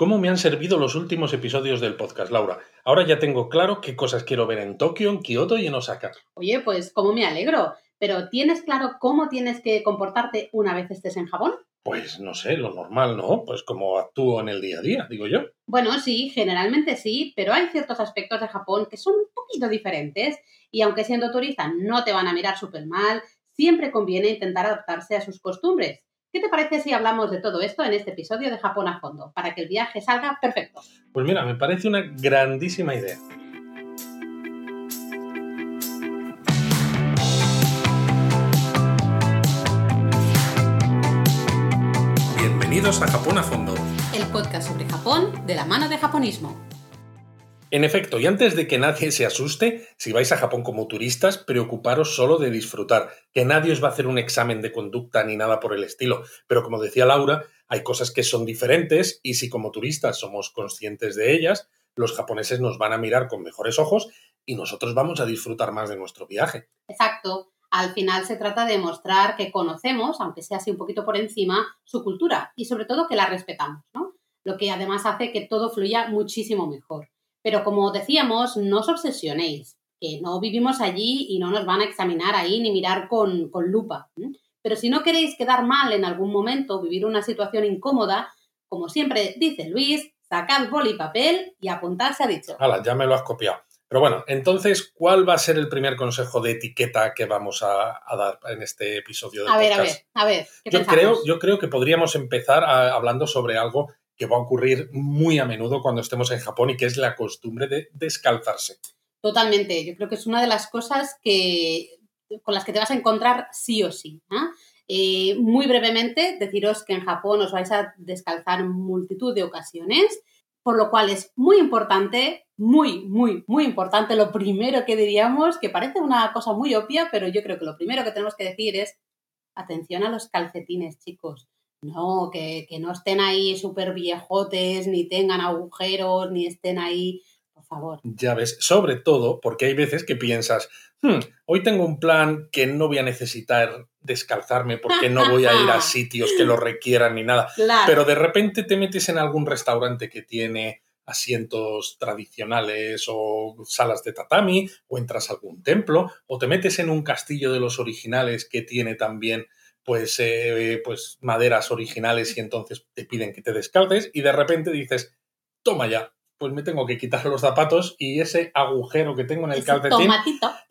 ¿Cómo me han servido los últimos episodios del podcast, Laura? Ahora ya tengo claro qué cosas quiero ver en Tokio, en Kioto y en Osaka. Oye, pues cómo me alegro. Pero ¿tienes claro cómo tienes que comportarte una vez estés en Japón? Pues no sé, lo normal, ¿no? Pues como actúo en el día a día, digo yo. Bueno, sí, generalmente sí, pero hay ciertos aspectos de Japón que son un poquito diferentes y aunque siendo turista no te van a mirar súper mal, siempre conviene intentar adaptarse a sus costumbres. ¿Qué te parece si hablamos de todo esto en este episodio de Japón a fondo, para que el viaje salga perfecto? Pues mira, me parece una grandísima idea. Bienvenidos a Japón a fondo. El podcast sobre Japón de la mano de japonismo. En efecto, y antes de que nadie se asuste, si vais a Japón como turistas, preocuparos solo de disfrutar, que nadie os va a hacer un examen de conducta ni nada por el estilo. Pero como decía Laura, hay cosas que son diferentes y si como turistas somos conscientes de ellas, los japoneses nos van a mirar con mejores ojos y nosotros vamos a disfrutar más de nuestro viaje. Exacto. Al final se trata de mostrar que conocemos, aunque sea así un poquito por encima, su cultura y sobre todo que la respetamos, ¿no? Lo que además hace que todo fluya muchísimo mejor. Pero como decíamos, no os obsesionéis, que no vivimos allí y no nos van a examinar ahí ni mirar con, lupa. Pero si no queréis quedar mal en algún momento, vivir una situación incómoda, como siempre dice Luis, sacad boli y papel y apuntarse a dicho. Hala, ya me lo has copiado. Pero bueno, entonces, ¿cuál va a ser el primer consejo de etiqueta que vamos a, dar en este episodio de a ver, a ver, a ver, yo creo, yo creo que podríamos empezar hablando sobre algo que va a ocurrir muy a menudo cuando estemos en Japón y que es la costumbre de descalzarse. Totalmente, yo creo que es una de las cosas que, con las que te vas a encontrar sí o sí. Eh, muy brevemente, deciros que en Japón os vais a descalzar multitud de ocasiones, por lo cual es muy importante, muy, muy, muy importante, lo primero que diríamos, que parece una cosa muy obvia, pero yo creo que lo primero que tenemos que decir es atención a los calcetines, chicos. No, que, no estén ahí súper viejotes, ni tengan agujeros, ni estén ahí, por favor. Ya ves, sobre todo porque hay veces que piensas, hmm, hoy tengo un plan que no voy a necesitar descalzarme porque no voy a ir a sitios que lo requieran ni nada. Pero de repente te metes en algún restaurante que tiene asientos tradicionales o salas de tatami, o entras a algún templo, o te metes en un castillo de los originales que tiene también pues, eh, pues maderas originales y entonces te piden que te descalces y de repente dices, toma ya, pues me tengo que quitar los zapatos y ese agujero que tengo en el calcetín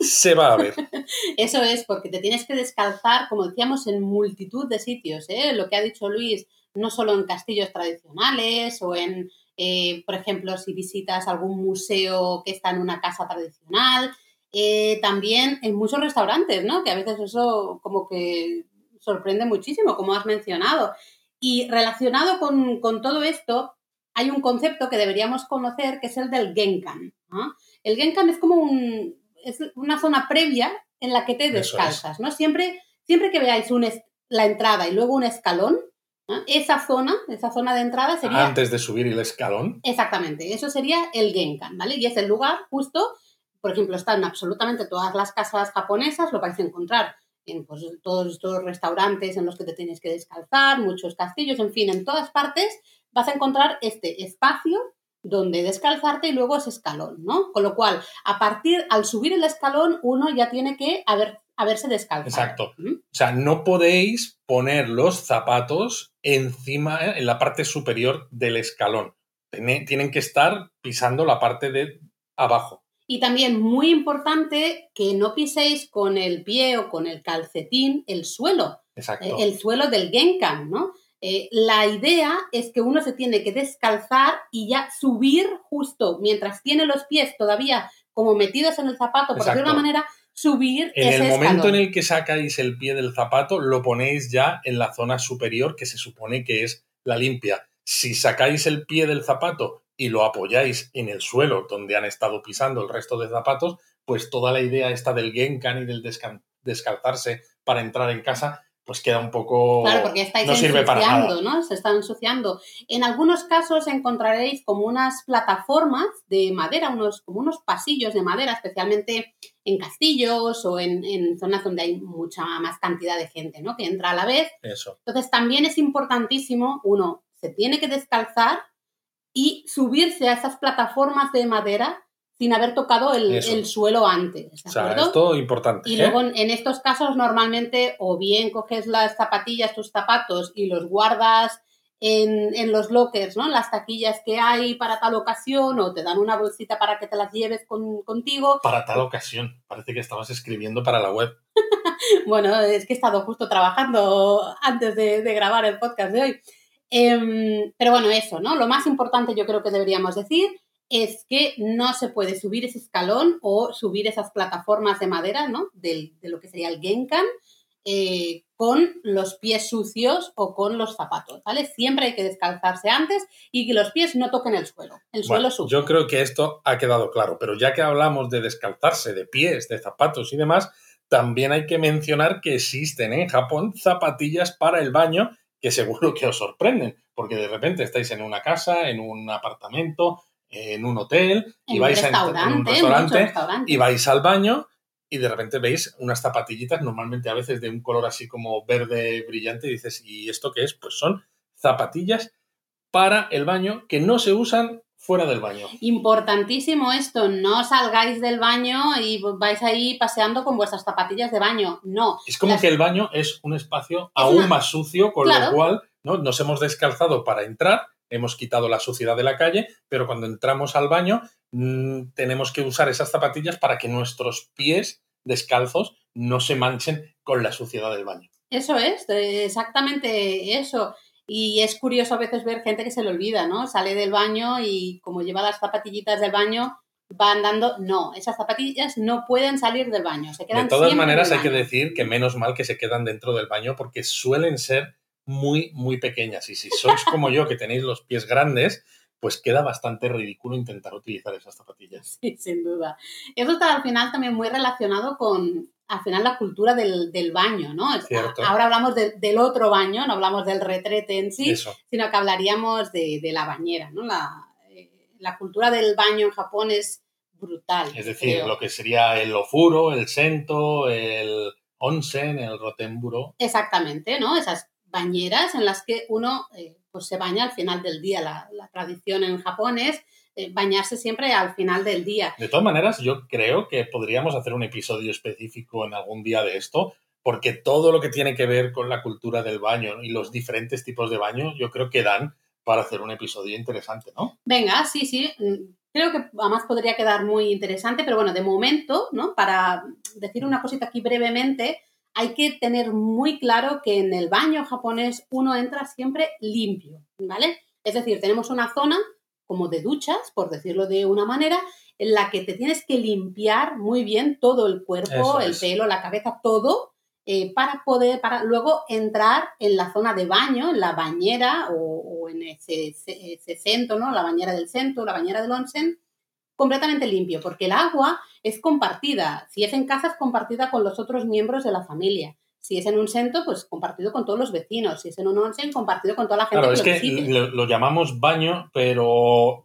se va a ver. Eso es, porque te tienes que descalzar, como decíamos, en multitud de sitios. ¿eh? Lo que ha dicho Luis, no solo en castillos tradicionales o en, eh, por ejemplo, si visitas algún museo que está en una casa tradicional, eh, también en muchos restaurantes, ¿no? Que a veces eso como que sorprende muchísimo, como has mencionado. Y relacionado con, todo esto, hay un concepto que deberíamos conocer que es el del Genkan. El Genkan es como un, es una zona previa en la que te descalzas, ¿no? Siempre, siempre que veáis un la entrada y luego un escalón, esa zona, esa zona de entrada sería... Antes de subir el escalón. Exactamente, eso sería el Genkan, ¿vale? Y es el lugar justo, por ejemplo, están absolutamente todas las casas japonesas, lo vais a encontrar en pues, todos estos restaurantes en los que te tienes que descalzar, muchos castillos, en fin, en todas partes vas a encontrar este espacio donde descalzarte y luego ese escalón, ¿no? Con lo cual, a partir, al subir el escalón, uno ya tiene que haber, haberse descalzado. Exacto. O sea, no podéis poner los zapatos encima, ¿eh? en la parte superior del escalón. Tienen que estar pisando la parte de abajo. Y también muy importante que no piséis con el pie o con el calcetín el suelo, Exacto. el suelo del genkan, ¿no? Eh, la idea es que uno se tiene que descalzar y ya subir justo mientras tiene los pies todavía como metidos en el zapato, por decirlo de una manera, subir en el momento en el que sacáis el pie del zapato, lo ponéis ya en la zona superior que se supone que es la limpia. Si sacáis el pie del zapato y lo apoyáis en el suelo donde han estado pisando el resto de zapatos, pues toda la idea esta del genkan y del descalzarse para entrar en casa, pues queda un poco... Claro, porque estáis no sirve ¿no? Se está ensuciando. En algunos casos encontraréis como unas plataformas de madera, unos, como unos pasillos de madera, especialmente en castillos o en, en, zonas donde hay mucha más cantidad de gente, ¿no? Que entra a la vez. Eso. Entonces también es importantísimo, uno, se tiene que descalzar y subirse a esas plataformas de madera sin haber tocado el, suelo antes. o sea, esto importante. Y ¿eh? luego en estos casos normalmente o bien coges las zapatillas, tus zapatos y los guardas en, los lockers, ¿no? En las taquillas que hay para tal ocasión o te dan una bolsita para que te las lleves contigo. Para tal ocasión. Parece que estabas escribiendo para la web. bueno, es que he estado justo trabajando antes de, grabar el podcast de hoy. Em, pero bueno, eso, ¿no? Lo más importante yo creo que deberíamos decir es que no se puede subir ese escalón o subir esas plataformas de madera, ¿no? de lo que sería el Genkan, eh, con los pies sucios o con los zapatos, ¿vale? Siempre hay que descalzarse antes y que los pies no toquen el suelo, el suelo sucio. Yo creo que esto ha quedado claro, pero ya que hablamos de descalzarse, de pies, de zapatos y demás, también hay que mencionar que existen en Japón zapatillas para el baño que seguro que os sorprenden, porque de repente estáis en una casa, en un apartamento, en un hotel y vais a un restaurante y vais al baño y de repente veis unas zapatillitas, normalmente a veces de un color así como verde brillante, y dices, ¿y esto qué es? Pues son zapatillas para el baño que no se usan fuera del baño. Importantísimo esto, no salgáis del baño y vais ahí paseando con vuestras zapatillas de baño, no. Es como que el baño es un espacio aún más sucio, con lo cual ¿no? nos hemos descalzado para entrar hemos quitado la suciedad de la calle, pero cuando entramos al baño mm, tenemos que usar esas zapatillas para que nuestros pies descalzos no se manchen con la suciedad del baño. Eso es, exactamente eso. Y es curioso a veces ver gente que se le olvida, ¿no? Sale del baño y como lleva las zapatillitas del baño, va andando. No, esas zapatillas no pueden salir del baño. Se quedan de todas maneras, hay que decir que menos mal que se quedan dentro del baño porque suelen ser muy, muy pequeñas. Y si sois como yo, que tenéis los pies grandes, pues queda bastante ridículo intentar utilizar esas zapatillas. Sí, sin duda. Eso está al final también muy relacionado con, al final, la cultura del, baño, ¿no? Ahora hablamos del otro baño, no hablamos del retrete en sí, sino que hablaríamos de, la bañera, ¿no? Eh, la, cultura del baño en Japón es brutal. Es decir, lo que sería el ofuro, el sento, el onsen, el rotemburo. Exactamente, ¿no? Esas bañeras en las que uno eh, pues se baña al final del día. La, tradición en Japón es bañarse siempre al final del día. De todas maneras, yo creo que podríamos hacer un episodio específico en algún día de esto, porque todo lo que tiene que ver con la cultura del baño y los diferentes tipos de baño, yo creo que dan para hacer un episodio interesante, ¿no? Venga, sí, sí. Mm, creo que además podría quedar muy interesante, pero bueno, de momento, ¿no? Para decir una cosita aquí brevemente, hay que tener muy claro que en el baño japonés uno entra siempre limpio, ¿vale? Es decir, tenemos una zona como de duchas, por decirlo de una manera, en la que te tienes que limpiar muy bien todo el cuerpo, el pelo, la cabeza, todo, eh, para poder, para luego entrar en la zona de baño, en la bañera o, en ese, ese, centro, ¿no? La bañera del centro, la bañera del onsen, completamente limpio, porque el agua es compartida. Si es en casa, es compartida con los otros miembros de la familia. Si es en un centro, pues compartido con todos los vecinos. Si es en un onsen, compartido con toda la gente claro, es que lo, llamamos baño, pero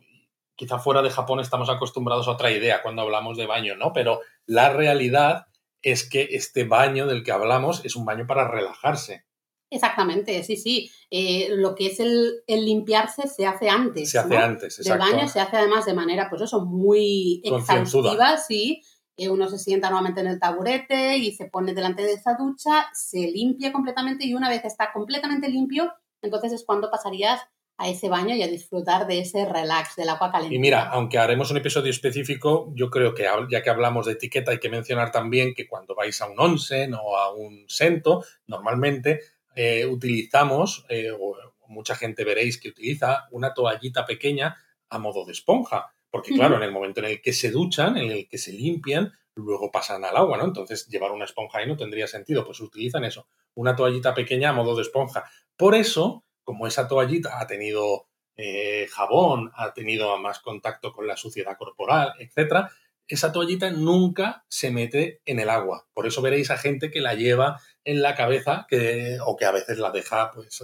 quizá fuera de Japón estamos acostumbrados a otra idea cuando hablamos de baño, ¿no? Pero la realidad es que este baño del que hablamos es un baño para relajarse. Exactamente, sí, sí. Eh, lo que es el, limpiarse se hace antes. Se hace antes, exacto. El baño se hace además de manera, pues eso, muy exhaustiva, sí. Uno se sienta nuevamente en el taburete y se pone delante de esa ducha, se limpia completamente y una vez está completamente limpio, entonces es cuando pasarías a ese baño y a disfrutar de ese relax del agua caliente. Y mira, aunque haremos un episodio específico, yo creo que ya que hablamos de etiqueta hay que mencionar también que cuando vais a un onsen o a un sento, normalmente eh, utilizamos, eh, o mucha gente veréis que utiliza una toallita pequeña a modo de esponja. Porque claro, en el momento en el que se duchan, en el que se limpian, luego pasan al agua, ¿no? Entonces llevar una esponja ahí no tendría sentido, pues utilizan eso, una toallita pequeña a modo de esponja. Por eso, como esa toallita ha tenido eh, jabón, ha tenido más contacto con la suciedad corporal, etcétera, esa toallita nunca se mete en el agua. Por eso veréis a gente que la lleva en la cabeza que, o que a veces la deja pues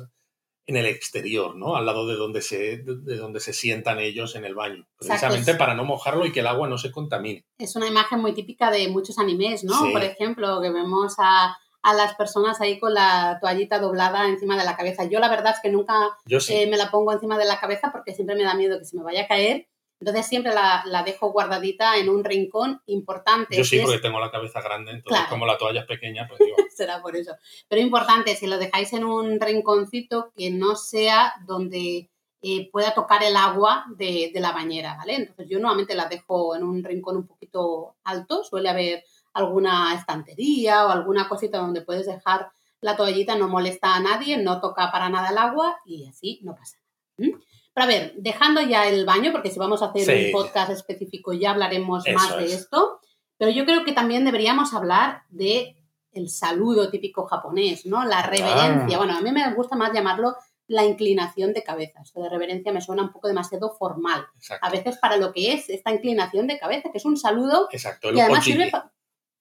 en el exterior, ¿no? Al lado de donde se, de donde se sientan ellos en el baño. Precisamente para no mojarlo y que el agua no se contamine. Es una imagen muy típica de muchos animes, ¿no? Por ejemplo, que vemos a, a las personas ahí con la toallita doblada encima de la cabeza. Yo la verdad es que nunca eh, me la pongo encima de la cabeza porque siempre me da miedo que se me vaya a caer. Entonces siempre la, dejo guardadita en un rincón importante. Yo sí, porque tengo la cabeza grande, entonces como la toalla es pequeña, pues digo. Será por eso. Pero importante, si lo dejáis en un rinconcito que no sea donde eh, pueda tocar el agua de, de, la bañera, ¿vale? Entonces yo normalmente la dejo en un rincón un poquito alto, suele haber alguna estantería o alguna cosita donde puedes dejar la toallita, no molesta a nadie, no toca para nada el agua y así no pasa nada. Pero a ver, dejando ya el baño, porque si vamos a hacer un podcast específico ya hablaremos más de esto, pero yo creo que también deberíamos hablar de el saludo típico japonés, ¿no? La reverencia. Bueno, a mí me gusta más llamarlo la inclinación de cabeza. Esto de reverencia me suena un poco demasiado formal. A veces para lo que es esta inclinación de cabeza, que es un saludo Exacto, y además sirve,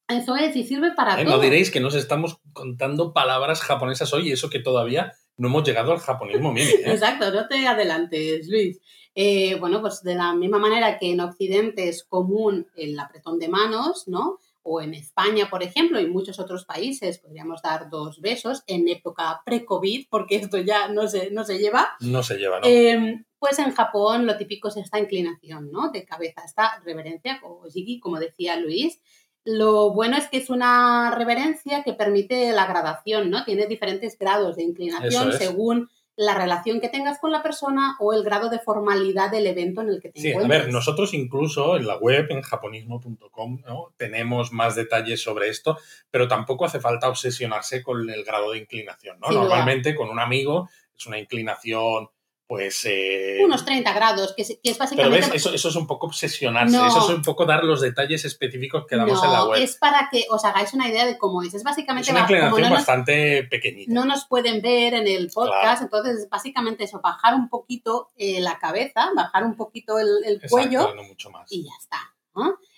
eso es, y sirve para eh, todo. No diréis que nos estamos contando palabras japonesas hoy y eso que todavía no hemos llegado al japonismo mini. ¿eh? Exacto, no te adelantes, Luis. Eh, bueno, pues de la misma manera que en Occidente es común el apretón de manos, ¿no? O en España, por ejemplo, y muchos otros países podríamos dar dos besos en época pre-COVID, porque esto ya no se, no se lleva. No se lleva, ¿no? Em, pues en Japón lo típico es esta inclinación, ¿no? De cabeza, esta reverencia, o jigi, como decía Luis, lo bueno es que es una reverencia que permite la gradación, ¿no? Tiene diferentes grados de inclinación según la relación que tengas con la persona o el grado de formalidad del evento en el que te sí, a ver, nosotros incluso en la web, en japonismo.com, ¿no? tenemos más detalles sobre esto, pero tampoco hace falta obsesionarse con el grado de inclinación, ¿no? Normalmente con un amigo es una inclinación pues... Eh, Unos 30 grados, que es, básicamente... Pero ves, eso, eso, es un poco obsesionarse, eso es un poco dar los detalles específicos que damos en la web. es para que os hagáis una idea de cómo es. Es básicamente... Es una inclinación bastante pequeñita. No nos pueden ver en el podcast, entonces básicamente eso, bajar un poquito eh, la cabeza, bajar un poquito el, cuello mucho más. y ya está.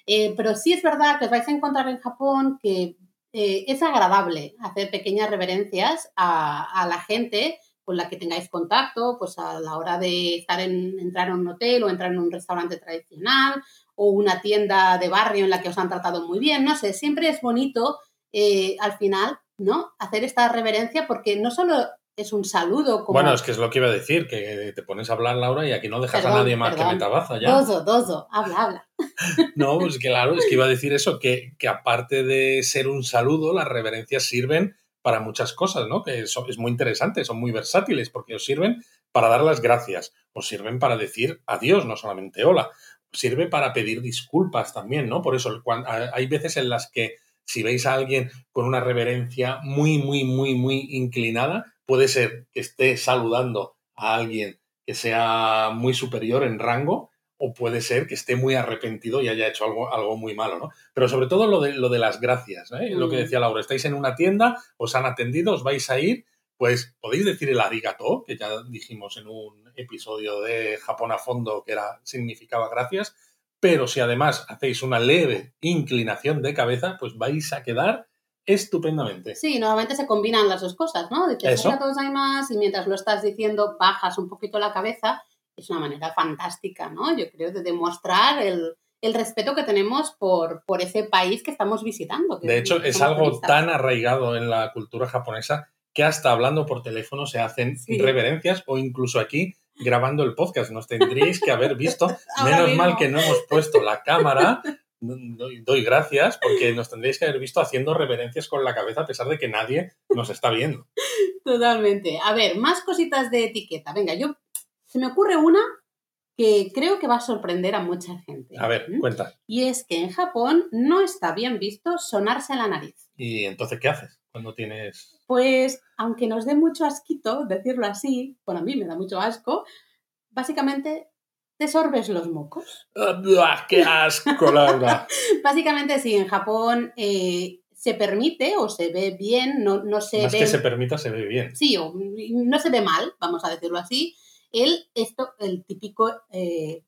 Eh, pero sí es verdad que os vais a encontrar en Japón que es agradable hacer pequeñas reverencias a, a la gente con la que tengáis contacto, pues a la hora de estar en, entrar en un hotel o entrar en un restaurante tradicional o una tienda de barrio en la que os han tratado muy bien, no sé, siempre es bonito eh, al final, ¿no? Hacer esta reverencia porque no solo es un saludo. Como... Bueno, es que es lo que iba a decir, que te pones a hablar, Laura, y aquí no dejas a nadie más que metabaza ya. Dozo, dozo, habla, habla. no, pues claro, es que iba a decir eso, que, que aparte de ser un saludo, las reverencias sirven para muchas cosas, ¿no? Que es muy interesante, son muy versátiles porque os sirven para dar las gracias, os sirven para decir adiós, no solamente hola, sirve para pedir disculpas también, ¿no? Por eso hay veces en las que si veis a alguien con una reverencia muy, muy, muy, muy inclinada, puede ser que esté saludando a alguien que sea muy superior en rango o puede ser que esté muy arrepentido y haya hecho algo, algo muy malo, ¿no? Pero sobre todo lo de, lo de las gracias, ¿eh? lo que decía Laura, estáis en una tienda, os han atendido, os vais a ir, pues podéis decir el arigato, que ya dijimos en un episodio de Japón a fondo que era, significaba gracias, pero si además hacéis una leve inclinación de cabeza, pues vais a quedar estupendamente. Sí, normalmente se combinan las dos cosas, ¿no? Que todos hay más y mientras lo estás diciendo bajas un poquito la cabeza es una manera fantástica, ¿no? Yo creo de demostrar el, respeto que tenemos por, por, ese país que estamos visitando. de hecho, es algo tan arraigado en la cultura japonesa que hasta hablando por teléfono se hacen reverencias o incluso aquí grabando el podcast. Nos tendríais que haber visto. Menos mal que no hemos puesto la cámara. Doy, gracias porque nos tendríais que haber visto haciendo reverencias con la cabeza a pesar de que nadie nos está viendo. Totalmente. A ver, más cositas de etiqueta. Venga, yo se me ocurre una que creo que va a sorprender a mucha gente. A ver, cuenta. Y es que en Japón no está bien visto sonarse la nariz. ¿Y entonces qué haces cuando tienes...? Pues, aunque nos dé mucho asquito decirlo así, bueno, a mí me da mucho asco, básicamente te sorbes los mocos. Ah, ¡Qué asco, Laura! básicamente sí, en Japón eh, se permite o se ve bien, no, no se Más que se permita, se ve bien. Sí, o no se ve mal, vamos a decirlo así el, esto, el típico, eh,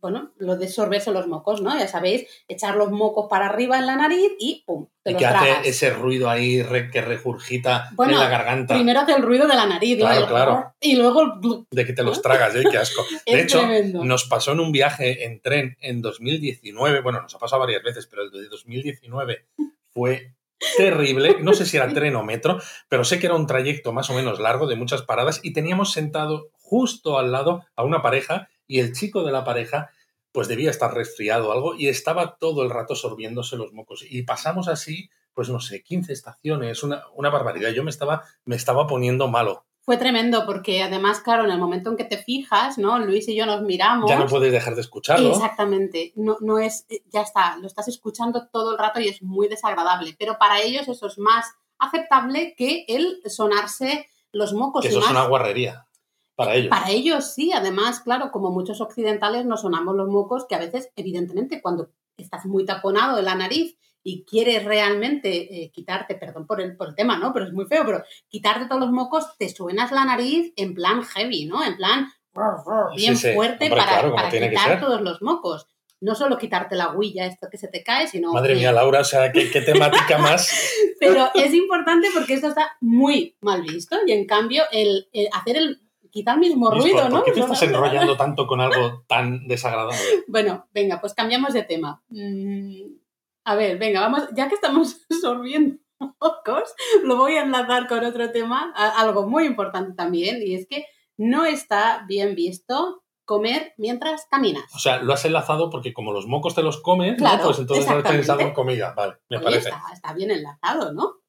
bueno, lo de sorberse los mocos, ¿no? Ya sabéis, echar los mocos para arriba en la nariz y ¡pum! Te y que hace ese ruido ahí que regurgita en la garganta. Primero hace el ruido de la nariz, claro, claro. y luego... De que te los tragas, ¿eh? Qué asco. De hecho, nos pasó en un viaje en tren en 2019, bueno, nos ha pasado varias veces, pero el de 2019 fue terrible. No sé si era tren o metro, pero sé que era un trayecto más o menos largo de muchas paradas y teníamos sentado justo al lado a una pareja y el chico de la pareja pues debía estar resfriado o algo y estaba todo el rato sorbiéndose los mocos. Y pasamos así, pues no sé, 15 estaciones, una, una barbaridad. Yo me estaba, me estaba poniendo malo. Fue tremendo porque además, claro, en el momento en que te fijas, ¿no? Luis y yo nos miramos. Ya no puedes dejar de escucharlo. Exactamente. No, no es, ya está, lo estás escuchando todo el rato y es muy desagradable. Pero para ellos eso es más aceptable que el sonarse los mocos. Que eso es una guarrería. Para ellos. Para ellos sí, además, claro, como muchos occidentales nos sonamos los mocos, que a veces, evidentemente, cuando estás muy taponado de la nariz y quieres realmente eh, quitarte, perdón por el, por el tema, ¿no? Pero es muy feo, pero quitarte todos los mocos, te suenas la nariz en plan heavy, ¿no? En plan bien fuerte para, quitar todos los mocos. No solo quitarte la huilla, esto que se te cae, sino... Madre mía, Laura, o sea, ¿qué, temática más? pero es importante porque esto está muy mal visto y en cambio el hacer el quita el mismo ruido, ¿no? ¿Por qué te estás enrollando tanto con algo tan desagradable? Bueno, venga, pues cambiamos de tema. Mm, a ver, venga, vamos, ya que estamos sorbiendo pocos, lo voy a enlazar con otro tema, algo muy importante también, y es que no está bien visto comer mientras caminas. O sea, lo has enlazado porque como los mocos te los comes, pues entonces has pensado en comida. Vale, me parece. está bien enlazado, ¿no?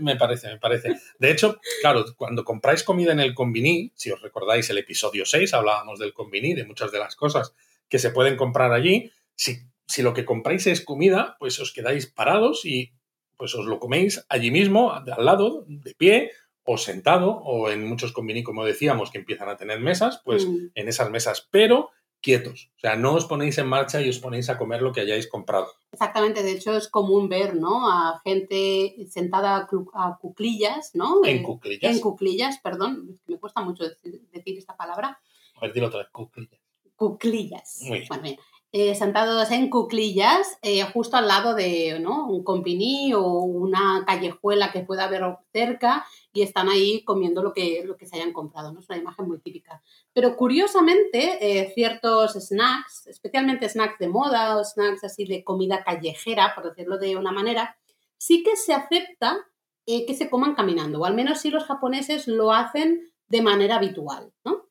Me parece, me parece. De hecho, claro, cuando compráis comida en el Convini, si os recordáis el episodio 6, hablábamos del Convini, de muchas de las cosas que se pueden comprar allí. Si, si lo que compráis es comida, pues os quedáis parados y pues os lo coméis allí mismo, al lado, de pie, o sentado, o en muchos Convini, como decíamos, que empiezan a tener mesas, pues mm. en esas mesas. Pero quietos. O sea, no os ponéis en marcha y os ponéis a comer lo que hayáis comprado. Exactamente, de hecho es común ver, ¿no? A gente sentada a cuclillas, ¿no? En cuclillas. En cuclillas, perdón, me cuesta mucho decir, esta palabra. A ver, dilo otra vez, cuclillas. Cuclillas. Muy bien. Bueno, bien. Eh, sentados en cuclillas, eh, justo al lado de ¿no? un compiní o una callejuela que pueda haber cerca y están ahí comiendo lo que, lo que se hayan comprado. ¿no? Es una imagen muy típica. Pero curiosamente, eh, ciertos snacks, especialmente snacks de moda o snacks así de comida callejera, por decirlo de una manera, sí que se acepta que se coman caminando, o al menos si los japoneses lo hacen de manera habitual. ¿no?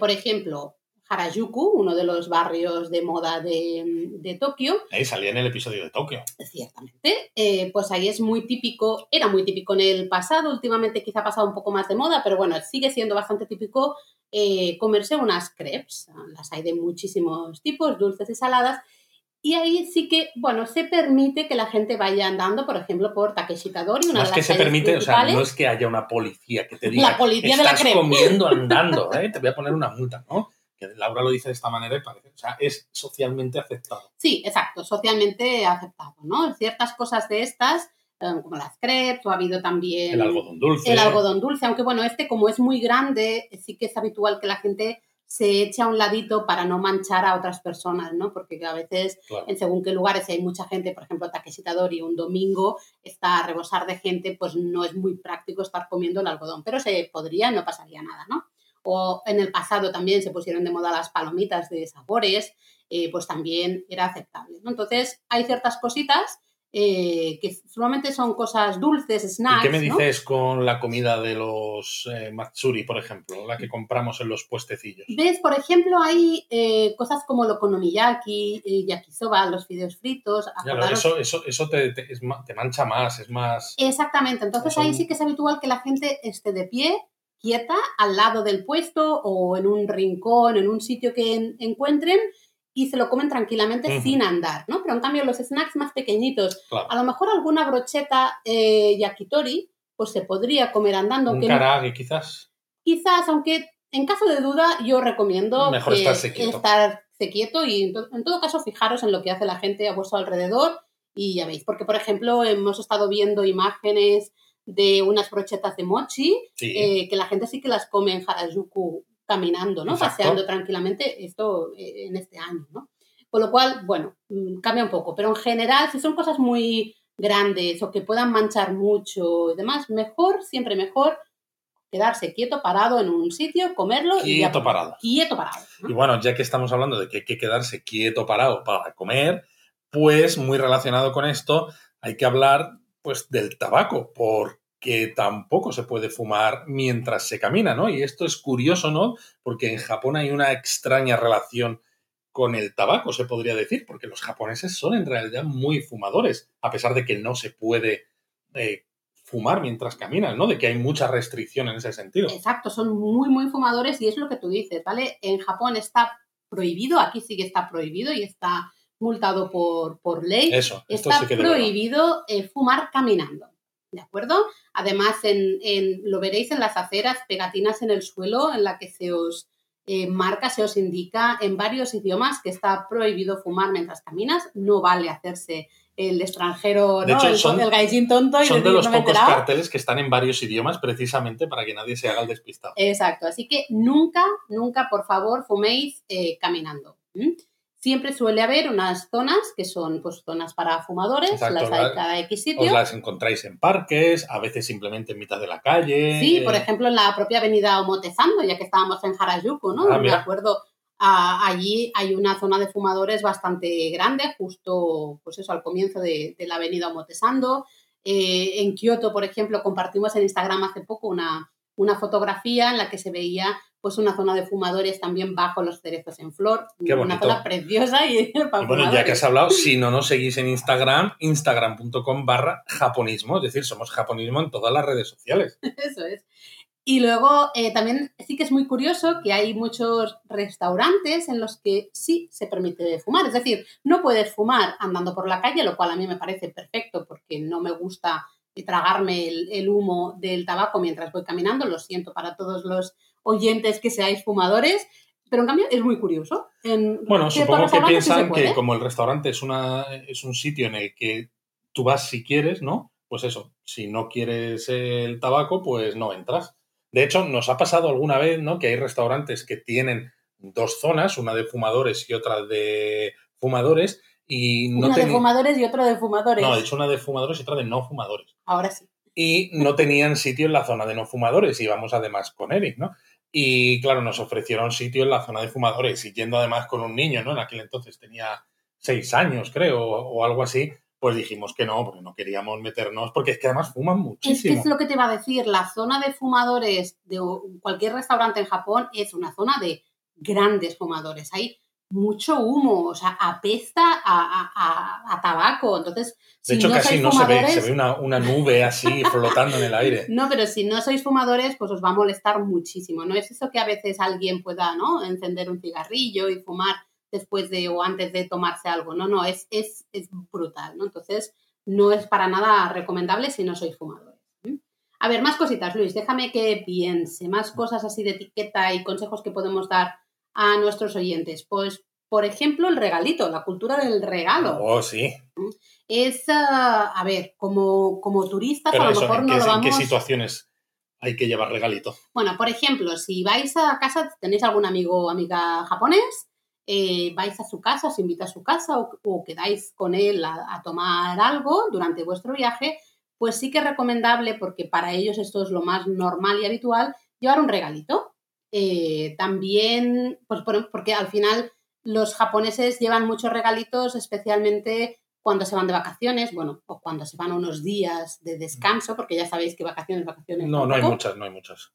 por ejemplo, Harajuku, uno de los barrios de moda de, Tokio. Ahí salía en el episodio de Tokio. Ciertamente. Eh, pues ahí es muy típico, era muy típico en el pasado, últimamente quizá ha pasado un poco más de moda, pero bueno, sigue siendo bastante típico eh, comerse unas crepes. Las hay de muchísimos tipos, dulces y saladas. Y ahí sí que, bueno, se permite que la gente vaya andando, por ejemplo, por Takeshitadori. Una no es que se permite, o sea, no es que haya una policía que te diga, la policía de la crepe. comiendo andando, ¿eh? te voy a poner una multa, ¿no? Que Laura lo dice de esta manera y parece, o sea, es socialmente aceptado. Sí, exacto, socialmente aceptado, ¿no? Ciertas cosas de estas, em, como las crepes, o ha habido también... El algodón dulce. El algodón dulce, aunque bueno, este como es muy grande, sí que es habitual que la gente se eche a un ladito para no manchar a otras personas, ¿no? Porque a veces, en según qué lugares hay mucha gente, por ejemplo, y un domingo está a rebosar de gente, pues no es muy práctico estar comiendo el algodón, pero se podría, no pasaría nada, ¿no? O en el pasado también se pusieron de moda las palomitas de sabores, eh, pues también era aceptable. Entonces, hay ciertas cositas eh, que solamente son cosas dulces, snacks. ¿Y qué me dices con la comida de los eh, matsuri, por ejemplo, la que compramos en los puestecillos? ¿Ves? Por ejemplo, hay cosas como el okonomiyaki, yakisoba, los fideos fritos. Claro, eso, eso, eso te, te, mancha más, es más... Exactamente, entonces ahí sí que es habitual que la gente esté de pie quieta al lado del puesto o en un rincón, en un sitio que encuentren y se lo comen tranquilamente sin andar, ¿no? Pero en cambio los snacks más pequeñitos, a lo mejor alguna brocheta eh, yakitori, pues se podría comer andando. Un karage quizás. Quizás, aunque en caso de duda yo recomiendo Mejor estarse quieto. estarse quieto y en, todo caso fijaros en lo que hace la gente a vuestro alrededor y ya veis, porque por ejemplo hemos estado viendo imágenes de unas brochetas de mochi, eh, que la gente sí que las come en Harajuku caminando, ¿no? Paseando tranquilamente, esto eh, en este año, ¿no? Con lo cual, bueno, mm, cambia un poco, pero en general, si son cosas muy grandes o que puedan manchar mucho y demás, mejor, siempre mejor quedarse quieto, parado en un sitio, comerlo quieto y parado. Quieto parado. Y bueno, ya que estamos hablando de que hay que quedarse quieto parado para comer, pues muy relacionado con esto, hay que hablar pues del tabaco, porque tampoco se puede fumar mientras se camina, ¿no? Y esto es curioso, ¿no? Porque en Japón hay una extraña relación con el tabaco, se podría decir, porque los japoneses son en realidad muy fumadores, a pesar de que no se puede eh, fumar mientras caminan, ¿no? De que hay mucha restricción en ese sentido. Exacto, son muy, muy fumadores y es lo que tú dices, ¿vale? En Japón está prohibido, aquí sí que está prohibido y está multado por, por ley. Eso, está sí prohibido eh, fumar caminando. ¿De acuerdo? Además, en, en, lo veréis en las aceras, pegatinas en el suelo, en la que se os eh, marca, se os indica en varios idiomas que está prohibido fumar mientras caminas. No vale hacerse el extranjero, ¿no? el, son, el tonto. Y son de los pocos carteles que están en varios idiomas precisamente para que nadie se haga el despistado. Exacto, así que nunca, nunca, por favor, fuméis eh, caminando siempre suele haber unas zonas que son pues zonas para fumadores, las hay cada X sitio. Os las encontráis en parques, a veces simplemente en mitad de la calle. Sí, por ejemplo en la propia avenida Omotezando, ya que estábamos en Harajuku, ¿no? Me ah, acuerdo, allí hay una zona de fumadores bastante grande, justo pues eso, al comienzo de, la avenida Omotesando. Eh, en Kioto, por ejemplo, compartimos en Instagram hace poco una, una fotografía en la que se veía pues una zona de fumadores también bajo los cerezos en flor. una zona preciosa y, bueno, ya que has hablado, si no nos seguís en Instagram, instagram.com barra japonismo, es decir, somos japonismo en todas las redes sociales. Eso es. Y luego eh, también sí que es muy curioso que hay muchos restaurantes en los que sí se permite fumar. Es decir, no puedes fumar andando por la calle, lo cual a mí me parece perfecto porque no me gusta tragarme el humo del tabaco mientras voy caminando. Lo siento para todos los oyentes que seáis fumadores, pero en cambio es muy curioso. bueno, supongo que piensan que como el restaurante es, una, es un sitio en el que tú vas si quieres, ¿no? Pues eso, si no quieres el tabaco, pues no entras. De hecho, nos ha pasado alguna vez, ¿no? Que hay restaurantes que tienen dos zonas, una de fumadores y otra de fumadores, y no una de fumadores y otra de fumadores. No, he hecho una de fumadores y otra de no fumadores. Ahora sí. Y no tenían sitio en la zona de no fumadores, íbamos además con Eric, ¿no? Y claro, nos ofrecieron sitio en la zona de fumadores y yendo además con un niño, ¿no? En aquel entonces tenía seis años, creo, o, algo así, pues dijimos que no, porque no queríamos meternos, porque es que además fuman muchísimo. Es que es lo que te va a decir, la zona de fumadores de cualquier restaurante en Japón es una zona de grandes fumadores. Hay mucho humo, o sea, apesta a, tabaco. Entonces, de hecho, casi no se ve, se ve una, una nube así flotando en el aire. No, pero si no sois fumadores, pues os va a molestar muchísimo. No es eso que a veces alguien pueda, ¿no? Encender un cigarrillo y fumar después de o antes de tomarse algo. No, no, es, es, es brutal, ¿no? Entonces, no es para nada recomendable si no sois fumadores. A ver, más cositas, Luis, déjame que piense, más cosas así de etiqueta y consejos que podemos dar a nuestros oyentes? Pues, por ejemplo, el regalito, la cultura del regalo. Oh, sí. Es, ah, a ver, como, como turistas a lo mejor no lo vamos... ¿En qué situaciones hay que llevar regalito? Bueno, por ejemplo, si vais a casa, tenéis algún amigo o amiga japonés, eh, vais a su casa, os invita a su casa o, quedáis con él a, tomar algo durante vuestro viaje, pues sí que es recomendable, porque para ellos esto es lo más normal y habitual, llevar un regalito. Eh, también, pues porque al final los japoneses llevan muchos regalitos, especialmente cuando se van de vacaciones, bueno, o cuando se van unos días de descanso, porque ya sabéis que vacaciones, vacaciones. No, no hay muchas, no hay muchas.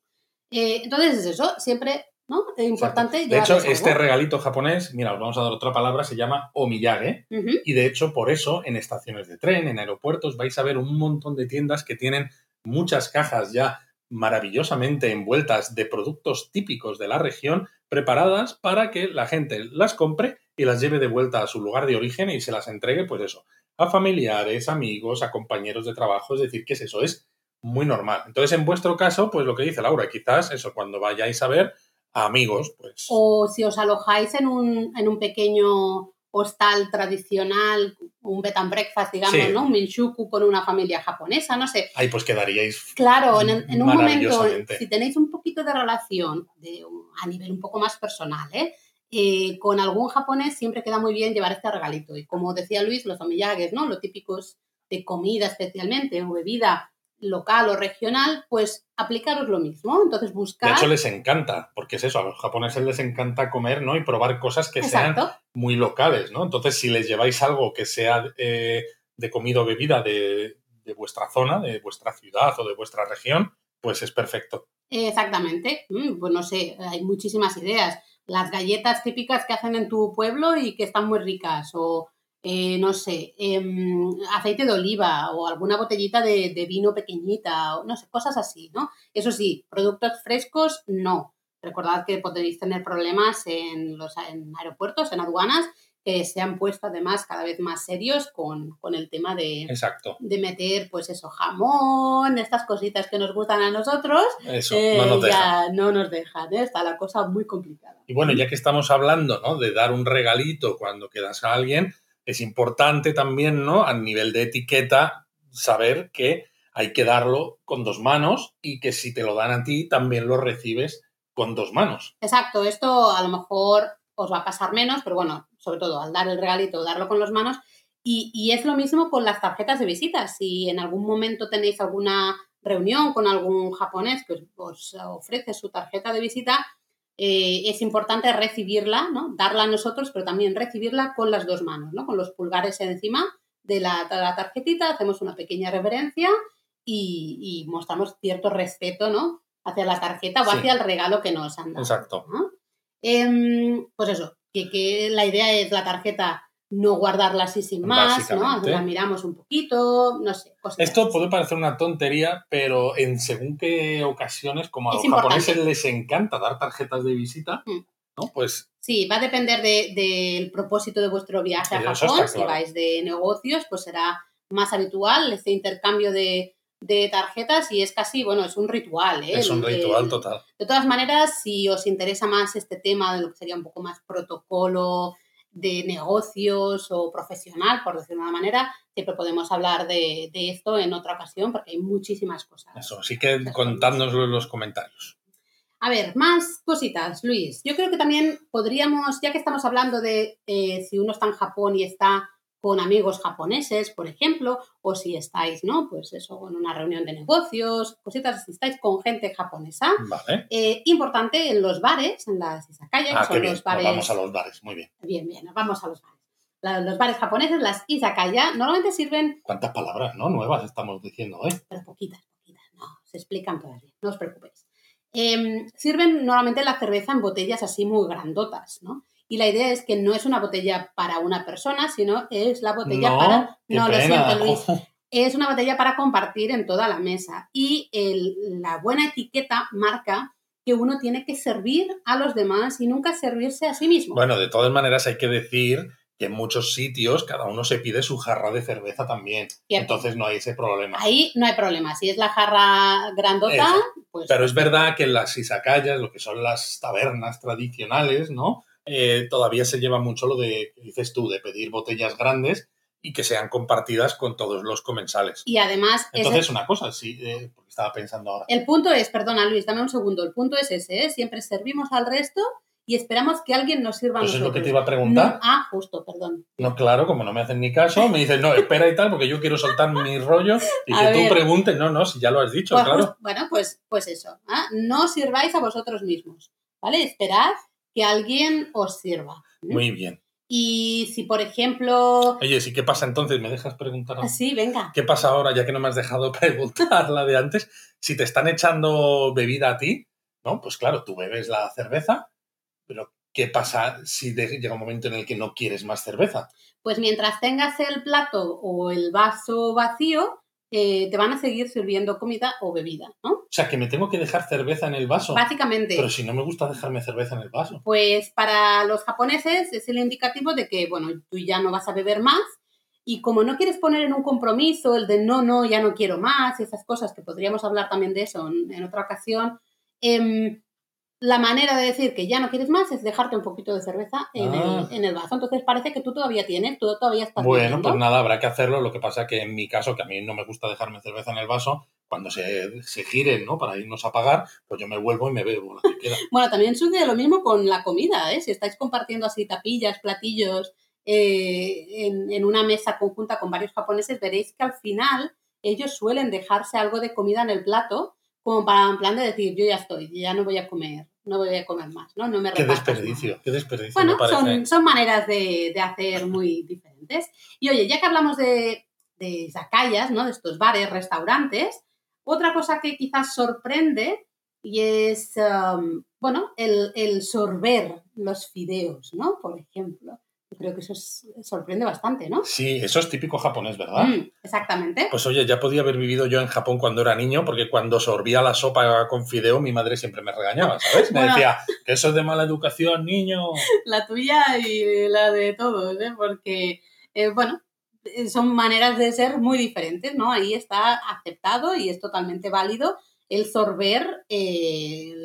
Eh, entonces es eso, siempre, ¿no? Es importante. De hecho, este regalito japonés, mira, os vamos a dar otra palabra, se llama omiyage, y de hecho, por eso, en estaciones de tren, en aeropuertos, vais a ver un montón de tiendas que tienen muchas cajas ya maravillosamente envueltas de productos típicos de la región, preparadas para que la gente las compre y las lleve de vuelta a su lugar de origen y se las entregue, pues eso, a familiares, amigos, a compañeros de trabajo. Es decir, ¿qué es eso? Es muy normal. Entonces, en vuestro caso, pues lo que dice Laura, quizás eso, cuando vayáis a ver a amigos, pues. O si os alojáis en un, en un pequeño hostal tradicional, un bed and breakfast, digamos, ¿no? Un minshuku con una familia japonesa, no sé. Ahí pues quedaríais. Claro, en, un momento, si tenéis un poquito de relación de, a nivel un poco más personal, ¿eh? ¿eh? con algún japonés siempre queda muy bien llevar este regalito. Y como decía Luis, los omiyages, ¿no? Lo típicos de comida especialmente o bebida local o regional, pues aplicaros lo mismo. Entonces buscar... De hecho les encanta, porque es eso, a los japoneses les encanta comer, ¿no? Y probar cosas que sean muy locales, ¿no? Entonces si les lleváis algo que sea eh, de comida o bebida de, de vuestra zona, de vuestra ciudad o de vuestra región, pues es perfecto. Exactamente. Mm, pues no sé, hay muchísimas ideas. Las galletas típicas que hacen en tu pueblo y que están muy ricas, o eh, no sé, em, aceite de oliva o alguna botellita de, de, vino pequeñita, o no sé, cosas así, ¿no? Eso sí, productos frescos, no. Recordad que podéis tener problemas en los en aeropuertos, en aduanas, que se han puesto además cada vez más serios con, el tema de, Exacto. de meter, pues eso, jamón, estas cositas que nos gustan a nosotros. Eso, no nos eh, Ya no nos dejan, ¿eh? está la cosa muy complicada. Y bueno, ya que estamos hablando ¿no? de dar un regalito cuando quedas a alguien, es importante también, ¿no? A nivel de etiqueta, saber que hay que darlo con dos manos y que si te lo dan a ti, también lo recibes con dos manos. Exacto, esto a lo mejor os va a pasar menos, pero bueno, sobre todo al dar el regalito, darlo con las manos. Y, es lo mismo con las tarjetas de visita. Si en algún momento tenéis alguna reunión con algún japonés que os, ofrece su tarjeta de visita, eh, es importante recibirla, ¿no? Darla a nosotros, pero también recibirla con las dos manos, ¿no? Con los pulgares encima de la, tarjetita, hacemos una pequeña reverencia y, mostramos cierto respeto, ¿no? hacia la tarjeta o hacia el regalo que nos han dado. Exacto. Em, pues eso, que, la idea es la tarjeta no guardarla así sin más, ¿no? La miramos un poquito, no sé. Esto puede parecer una tontería, pero en según qué ocasiones, como a los japoneses les encanta dar tarjetas de visita, mm. ¿no? Pues... Sí, va a depender del propósito de vuestro viaje a Japón. Si vais de negocios, pues será más habitual este intercambio de, de tarjetas y es casi, bueno, es un ritual. ¿eh? Es un ritual total. De todas maneras, si os interesa más este tema de lo que sería un poco más protocolo de negocios o profesional, por decirlo de una manera, siempre podemos hablar de, esto en otra ocasión porque hay muchísimas cosas. Eso, así que contádnoslo en los comentarios. A ver, más cositas, Luis. Yo creo que también podríamos, ya que estamos hablando de eh, si uno está en Japón y está con amigos japoneses, por ejemplo, o si estáis, ¿no? Pues eso, en una reunión de negocios, cositas, si estáis con gente japonesa. Vale. Eh, importante en los bares, en las izakayas, ah, son los bares. vamos a los bares, muy bien. Bien, bien, vamos a los bares. los bares japoneses, las izakaya, normalmente sirven. ¿Cuántas palabras, no? Nuevas estamos diciendo, ¿eh? Pero poquitas, poquitas, no, se explican todavía, no os preocupéis. Em, sirven normalmente la cerveza en botellas así muy grandotas, ¿no? Y la idea es que no es una botella para una persona, sino es la botella para... No, lo siento, Luis. Es una botella para compartir en toda la mesa. Y la buena etiqueta marca que uno tiene que servir a los demás y nunca servirse a sí mismo. Bueno, de todas maneras hay que decir que en muchos sitios cada uno se pide su jarra de cerveza también. Entonces no hay ese problema. Ahí no hay problema. Si es la jarra grandota, pues... Pero es verdad que en las isacayas, lo que son las tabernas tradicionales, ¿no? Eh, todavía se lleva mucho lo de, dices tú, de pedir botellas grandes y que sean compartidas con todos los comensales. Y además... Entonces, una cosa, sí, eh, porque estaba pensando ahora. El punto es, perdona Luis, dame un segundo, el punto es ese, ¿eh? siempre servimos al resto y esperamos que alguien nos sirva a pues es lo que te iba a preguntar. ah, justo, perdón. No, claro, como no me hacen ni caso, me dicen, no, espera y tal, porque yo quiero soltar mi rollo y que tú preguntes, no, no, si ya lo has dicho, pues claro. bueno, pues, pues eso, ¿ah? no sirváis a vosotros mismos, ¿vale? Esperad que alguien os sirva. Muy bien. Y si, por ejemplo... Oye, ¿sí qué pasa entonces? ¿Me dejas preguntar? Ah, sí, venga. ¿Qué pasa ahora, ya que no me has dejado preguntar la de antes? Si te están echando bebida a ti, ¿no? Pues claro, tú bebes la cerveza, pero ¿qué pasa si llega un momento en el que no quieres más cerveza? Pues mientras tengas el plato o el vaso vacío, eh, te van a seguir sirviendo comida o bebida, ¿no? O sea, que me tengo que dejar cerveza en el vaso. Básicamente. Pero si no me gusta dejarme cerveza en el vaso. Pues para los japoneses es el indicativo de que, bueno, tú ya no vas a beber más y como no quieres poner en un compromiso el de no, no, ya no quiero más, esas cosas que podríamos hablar también de eso en, otra ocasión, eh, la manera de decir que ya no quieres más es dejarte un poquito de cerveza en, el, ah. en el, vaso. Entonces parece que tú todavía tienes, tú todavía estás. Bueno, pues nada, habrá que hacerlo. Lo que pasa que en mi caso, que a mí no me gusta dejarme cerveza en el vaso, cuando se, se giren, ¿no? Para irnos a pagar, pues yo me vuelvo y me bebo la que queda. bueno, también sucede lo mismo con la comida, ¿eh? Si estáis compartiendo así tapillas, platillos eh, en, en una mesa conjunta con varios japoneses, veréis que al final ellos suelen dejarse algo de comida en el plato como para en plan de decir, yo ya estoy, ya no voy a comer, no voy a comer más, ¿no? No me Qué desperdicio, qué desperdicio. Bueno, son, son, maneras de, de, hacer muy diferentes. Y oye, ya que hablamos de, de izakayas, ¿no? De estos bares, restaurantes. Otra cosa que quizás sorprende y es, um, bueno, el, el, sorber los fideos, ¿no? Por ejemplo. Creo que eso sorprende bastante, ¿no? Sí, eso es típico japonés, ¿verdad? Mm, exactamente. Pues oye, ya podía haber vivido yo en Japón cuando era niño, porque cuando sorbía la sopa con fideo, mi madre siempre me regañaba, ¿sabes? Me decía, que eso es de mala educación, niño. La tuya y la de todos, ¿eh? Porque, eh, bueno, eh, son maneras de ser muy diferentes, ¿no? Ahí está aceptado y es totalmente válido el sorber eh,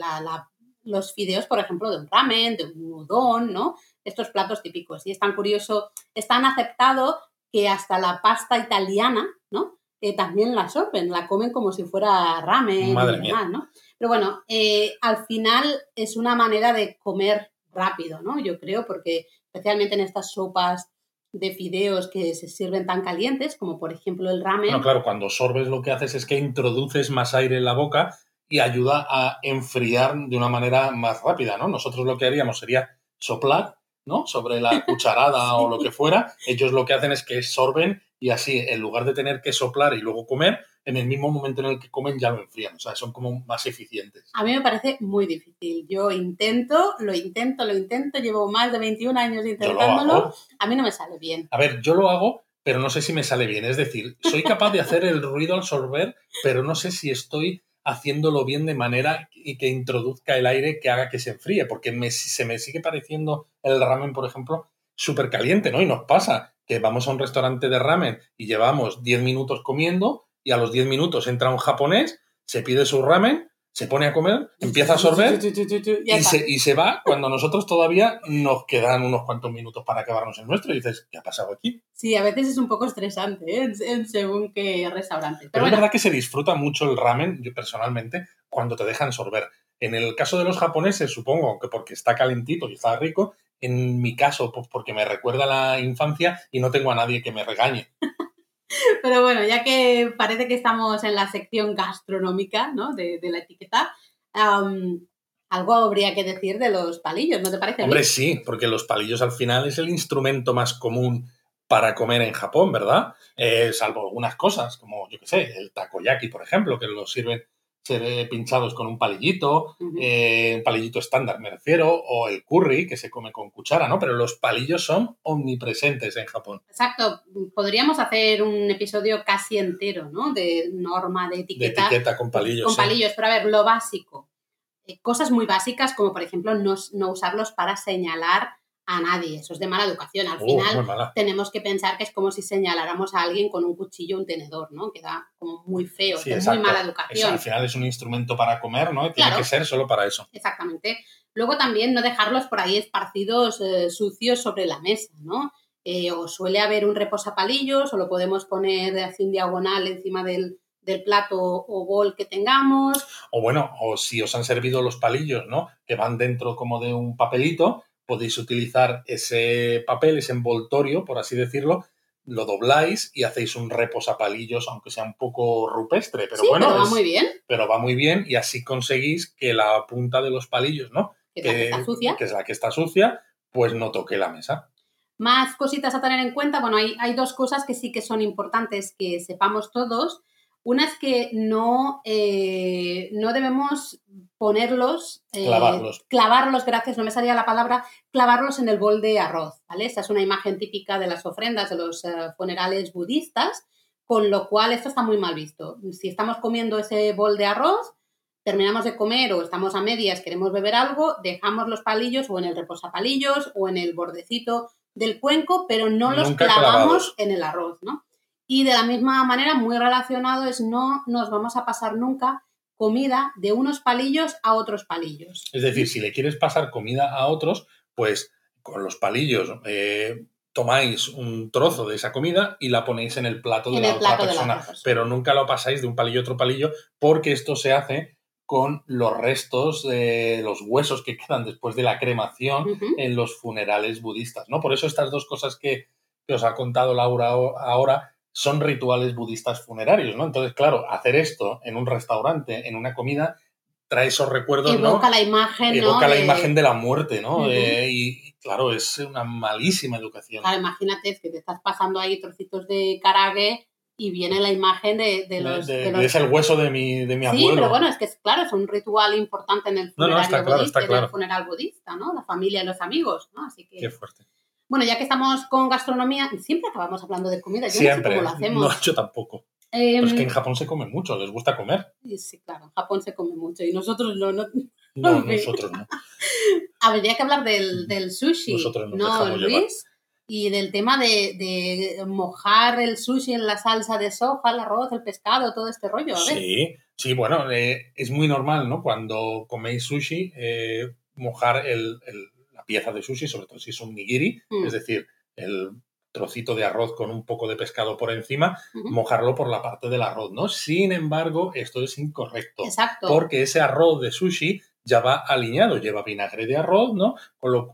los fideos, por ejemplo, de un ramen, de un udon, ¿no? Estos platos típicos. Y es tan curioso, es tan aceptado que hasta la pasta italiana, ¿no? Eh, también la sorben, la comen como si fuera ramen Madre y demás, ¿no? Pero bueno, eh, al final es una manera de comer rápido, ¿no? Yo creo, porque especialmente en estas sopas de fideos que se sirven tan calientes, como por ejemplo el ramen. Bueno, claro, cuando sorbes lo que haces es que introduces más aire en la boca y ayuda a enfriar de una manera más rápida, ¿no? Nosotros lo que haríamos sería soplar ¿no? Sobre la cucharada o lo que fuera, ellos lo que hacen es que sorben y así, en lugar de tener que soplar y luego comer, en el mismo momento en el que comen ya lo enfrían. O sea, son como más eficientes. A mí me parece muy difícil. Yo intento, lo intento, lo intento, llevo más de 21 años intentándolo. A mí no me sale bien. A ver, yo lo hago, pero no sé si me sale bien. Es decir, soy capaz de hacer el ruido al sorber, pero no sé si estoy haciéndolo bien de manera y que introduzca el aire que haga que se enfríe, porque me, se me sigue pareciendo el ramen, por ejemplo, súper caliente, ¿no? Y nos pasa que vamos a un restaurante de ramen y llevamos 10 minutos comiendo y a los 10 minutos entra un japonés, se pide su ramen, se pone a comer, empieza a sorber y se, y se va cuando nosotros todavía nos quedan unos cuantos minutos para acabarnos el nuestro y dices, ¿qué ha pasado aquí? Sí, a veces es un poco estresante ¿eh? según qué restaurante. Pero, es verdad que se disfruta mucho el ramen, yo personalmente, cuando te dejan sorber. En el caso de los japoneses, supongo que porque está calentito y está rico, en mi caso, pues porque me recuerda a la infancia y no tengo a nadie que me regañe. Pero bueno, ya que parece que estamos en la sección gastronómica ¿no? de, la etiqueta, algo habría que decir de los palillos, ¿no te parece? Hombre, sí, porque los palillos al final es el instrumento más común para comer en Japón, ¿verdad? Eh, salvo algunas cosas, como yo qué sé, el takoyaki, por ejemplo, que lo sirven ser pinchados con un palillito, eh, un palillito estándar me refiero, o el curry que se come con cuchara, ¿no? Pero los palillos son omnipresentes en Japón. Exacto, podríamos hacer un episodio casi entero, ¿no? De norma, de etiqueta. De etiqueta con palillos. Con palillos, pero a ver, lo básico. Eh, cosas muy básicas como por ejemplo no, no usarlos para señalar a nadie. Eso es de mala educación. Al oh, final tenemos que pensar que es como si señaláramos a alguien con un cuchillo o un tenedor, ¿no? Queda como muy feo, es muy mala educación. al final es un instrumento para comer, ¿no? Tiene que ser solo para eso. Exactamente. Luego también no dejarlos por ahí esparcidos eh, sucios sobre la mesa, ¿no? Eh, o suele haber un reposapalillos o lo podemos poner así en diagonal encima del, del plato o bol que tengamos. O bueno, o si os han servido los palillos, ¿no? Que van dentro como de un papelito, podéis utilizar ese papel, ese envoltorio, por así decirlo, lo dobláis y hacéis un reposapalillos, aunque sea un poco rupestre, pero bueno. Pero va muy bien. Pero va muy bien y así conseguís que la punta de los palillos, ¿no? Que, es la que está sucia. Que es la que está sucia, pues no toque la mesa. Más cositas a tener en cuenta. Bueno, hay, hay dos cosas que sí que son importantes que sepamos todos. Una es que no, eh, no debemos ponerlos, eh, clavarlos. clavarlos, gracias, no me salía la palabra, clavarlos en el bol de arroz, ¿vale? Esa es una imagen típica de las ofrendas de los eh, funerales budistas, con lo cual esto está muy mal visto. Si estamos comiendo ese bol de arroz, terminamos de comer o estamos a medias, queremos beber algo, dejamos los palillos o en el reposapalillos o en el bordecito del cuenco, pero no los clavamos en el arroz, ¿no? Y de la misma manera, muy relacionado es no nos vamos a pasar nunca comida de unos palillos a otros palillos. Es decir, si le quieres pasar comida a otros, pues con los palillos eh, tomáis un trozo de esa comida y la ponéis en el plato, de, la otra, persona, pero nunca lo pasáis de un palillo a otro palillo porque esto se hace con los restos de los huesos que quedan después de la cremación en los funerales budistas, ¿no? Por eso estas dos cosas que, que os ha contado Laura ahora son rituales budistas funerarios, ¿no? Entonces, claro, hacer esto en un restaurante, en una comida, trae esos recuerdos, Evoca la imagen, Evoca la imagen de la muerte, ¿no? y, claro, es una malísima educación. Claro, imagínate que te estás pasando ahí trocitos de carague y viene la imagen de, los, Es el hueso de mi, de mi abuelo. Sí, pero bueno, es que es claro, es un ritual importante en el funeral, budista, el funeral budista, ¿no? La familia y los amigos, ¿no? Así que... Qué fuerte. Bueno, ya que estamos con gastronomía, siempre acabamos hablando de comida. Yo siempre. no sé cómo lo hacemos. No, yo tampoco. Pero es que en Japón se come mucho, les gusta comer. Sí, claro, en Japón se come mucho y nosotros no. No, no nosotros no. Habría que hablar del, del sushi. Nosotros nos ¿No, Luis? Y del tema de, de, mojar el sushi en la salsa de soja, el arroz, el pescado, todo este rollo. Sí, sí, bueno, eh, es muy normal, ¿no? Cuando coméis sushi, eh, mojar el, el, la pieza de sushi, sobre todo si es un nigiri, mm. es decir, el trocito de arroz con un poco de pescado por encima, mojarlo por la parte del arroz, ¿no? Sin embargo, esto es incorrecto. Exacto. Porque ese arroz de sushi ya va alineado, lleva vinagre de arroz, ¿no?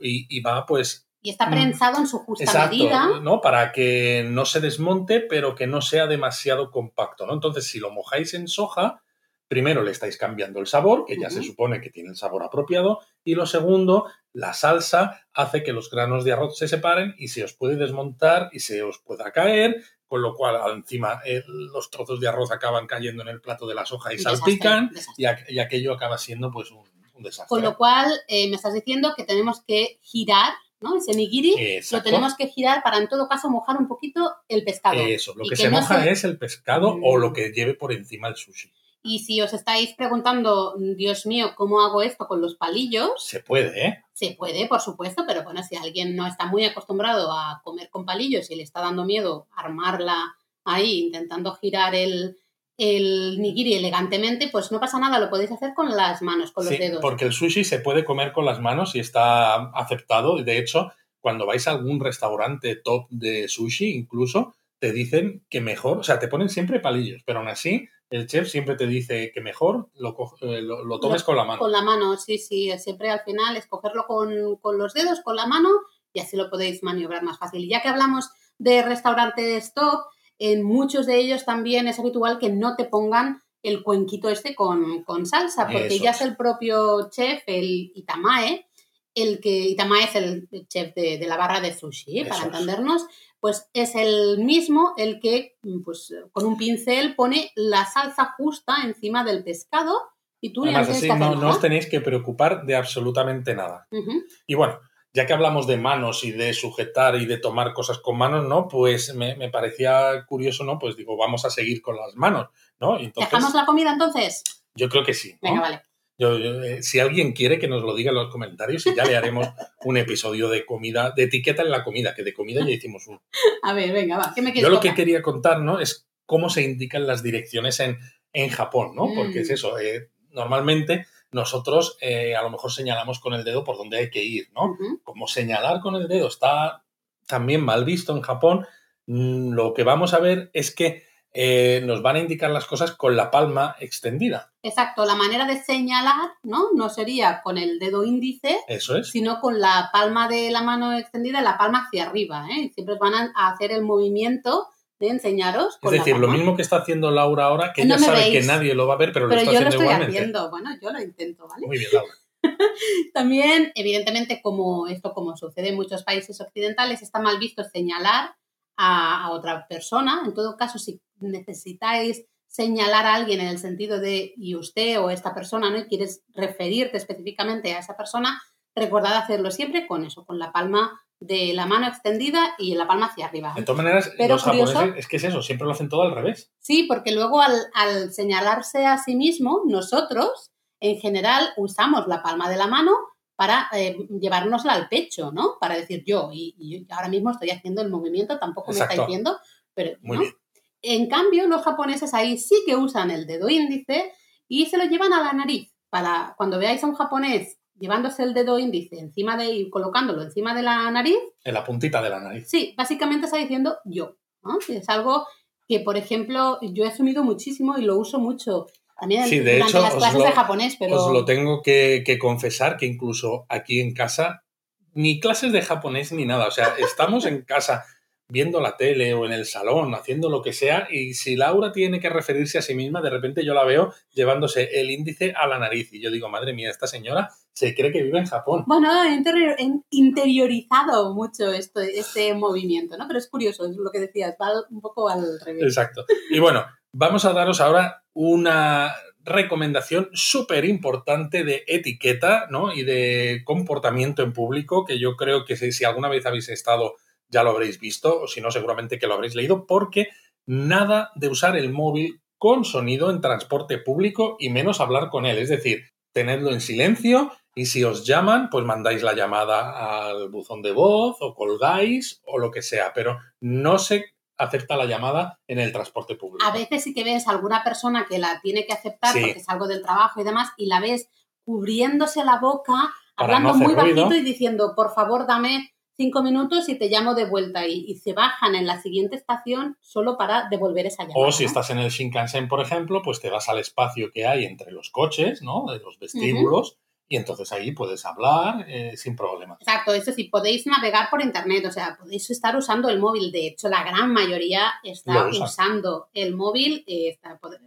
y, va pues y está prensado en su justa Exacto, medida. ¿no? Para que no se desmonte, pero que no sea demasiado compacto, ¿no? Entonces, si lo mojáis en soja, primero le estáis cambiando el sabor, que ya se supone que tiene el sabor apropiado, y lo segundo, la salsa hace que los granos de arroz se separen y se os puede desmontar y se os pueda caer, con lo cual encima eh, los trozos de arroz acaban cayendo en el plato de la soja y salpican Y, aquello acaba siendo pues un, desastre. Con lo cual eh, me estás diciendo que tenemos que girar ¿no? Ese nigiri lo tenemos que girar para en todo caso mojar un poquito el pescado. Eso, lo que, se moja es el pescado o lo que lleve por encima el sushi. Y si os estáis preguntando, Dios mío, ¿cómo hago esto con los palillos? Se puede, ¿eh? Se puede, por supuesto, pero bueno, si alguien no está muy acostumbrado a comer con palillos y le está dando miedo armarla ahí, intentando girar el, el nigiri elegantemente, pues no pasa nada, lo podéis hacer con las manos, con los sí, dedos. Porque el sushi se puede comer con las manos y está aceptado. De hecho, cuando vais a algún restaurante top de sushi, incluso, te dicen que mejor, o sea, te ponen siempre palillos, pero aún así el chef siempre te dice que mejor lo, eh, lo, tomes con la mano. Con la mano, sí, sí, siempre al final escogerlo con, con los dedos, con la mano, y así lo podéis maniobrar más fácil. Y ya que hablamos de restaurantes top, en muchos de ellos también es habitual que no te pongan el cuenquito este con, con salsa, porque ya es el propio chef, el Itamae, el que Itamae es el chef de, de la barra de sushi, para entendernos, pues es el mismo el que, pues con un pincel pone la salsa justa encima del pescado y tú Además, así no, os tenéis que preocupar de absolutamente nada. Y bueno, ya que hablamos de manos y de sujetar y de tomar cosas con manos, ¿no? Pues me, me parecía curioso, ¿no? Pues digo, vamos a seguir con las manos, ¿no? Entonces, ¿Dejamos la comida entonces? Yo creo que sí. Venga, vale. Eh, si alguien quiere que nos lo diga en los comentarios y ya le haremos un episodio de comida, de etiqueta en la comida, que de comida ya hicimos uno. A ver, venga, va, ¿qué me Yo lo que quería contar, ¿no? Es cómo se indican las direcciones en, en Japón, ¿no? Porque es mm. eso, eh, normalmente nosotros eh, a lo mejor señalamos con el dedo por dónde hay que ir, ¿no? Como señalar con el dedo está también mal visto en Japón, mm, lo que vamos a ver es que eh, nos van a indicar las cosas con la palma extendida. Exacto, la manera de señalar, ¿no? No sería con el dedo índice, Eso es. sino con la palma de la mano extendida, la palma hacia arriba, ¿eh? Siempre van a hacer el movimiento de enseñaros. es decir, lo mismo que está haciendo Laura ahora, que ella sabe que nadie lo va a ver, pero, lo está yo haciendo lo estoy haciendo, bueno, yo lo intento, ¿vale? Muy bien, Laura. También, evidentemente, como esto como sucede en muchos países occidentales, está mal visto señalar a, otra persona. En todo caso, si necesitáis señalar a alguien en el sentido de y usted o esta persona, ¿no? Y quieres referirte específicamente a esa persona, recordad hacerlo siempre con eso, con la palma de la mano extendida y la palma hacia arriba. De todas maneras, los japoneses, es que es eso, siempre lo hacen todo al revés. Sí, porque luego al, al señalarse a sí mismo, nosotros en general usamos la palma de la mano para eh, llevárnosla al pecho, ¿no? Para decir yo, y, ahora mismo estoy haciendo el movimiento, tampoco me estáis viendo, pero En cambio, los japoneses ahí sí que usan el dedo índice y se lo llevan a la nariz. Para cuando veáis a un japonés llevándose el dedo índice encima de y colocándolo encima de la nariz. En la puntita de la nariz. Sí, básicamente está diciendo yo. ¿no? Es algo que, por ejemplo, yo he asumido muchísimo y lo uso mucho también sí, de hecho, las clases de japonés, pero... Os lo tengo que, confesar que incluso aquí en casa, ni clases de japonés ni nada. O sea, estamos en casa viendo la tele o en el salón, haciendo lo que sea, y si Laura tiene que referirse a sí misma, de repente yo la veo llevándose el índice a la nariz y yo digo, madre mía, esta señora se cree que vive en Japón. Bueno, he interiorizado mucho esto, este movimiento, ¿no? Pero es curioso, es lo que decías, va un poco al revés. Exacto. Y bueno, vamos a daros ahora una recomendación súper importante de etiqueta ¿no? y de comportamiento en público, que yo creo que si, alguna vez habéis estado ya lo habréis visto, o si no, seguramente que lo habréis leído, porque nada de usar el móvil con sonido en transporte público y menos hablar con él. Es decir, tenedlo en silencio y si os llaman, pues mandáis la llamada al buzón de voz o colgáis o lo que sea, pero no se acepta la llamada en el transporte público. A veces sí que ves a alguna persona que la tiene que aceptar porque es algo del trabajo y demás y la ves cubriéndose la boca, hablando muy bajito y diciendo, por favor, dame cinco minutos y te llamo de vuelta y, se bajan en la siguiente estación solo para devolver esa llamada. O si estás en el Shinkansen, por ejemplo, pues te vas al espacio que hay entre los coches, ¿no? De los vestíbulos. Y entonces ahí puedes hablar eh, sin problema. Exacto, eso sí, podéis navegar por internet, o sea, podéis estar usando el móvil. De hecho, la gran mayoría está usando el móvil. Eh,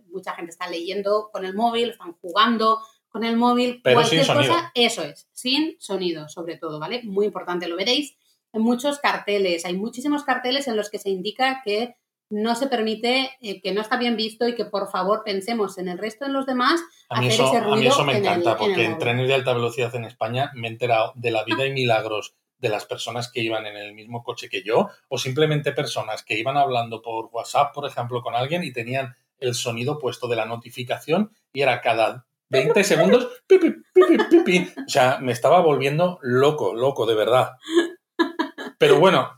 mucha gente está leyendo con el móvil, están jugando, con el móvil, Pero cualquier cosa, eso es, sin sonido sobre todo, ¿vale? Muy importante, lo veréis en muchos carteles. Hay muchísimos carteles en los que se indica que no se permite, eh, que no está bien visto y que por favor pensemos en el resto de los demás. A mí, eso, a mí eso me encanta, porque en, trenes de alta velocidad en España me he enterado de la vida y milagros de las personas que iban en el mismo coche que yo, o simplemente personas que iban hablando por WhatsApp, por ejemplo, con alguien y tenían el sonido puesto de la notificación y era cada 20 segundos, pipi, pipi, pipi. O sea, me estaba volviendo loco, loco, de verdad. Pero bueno,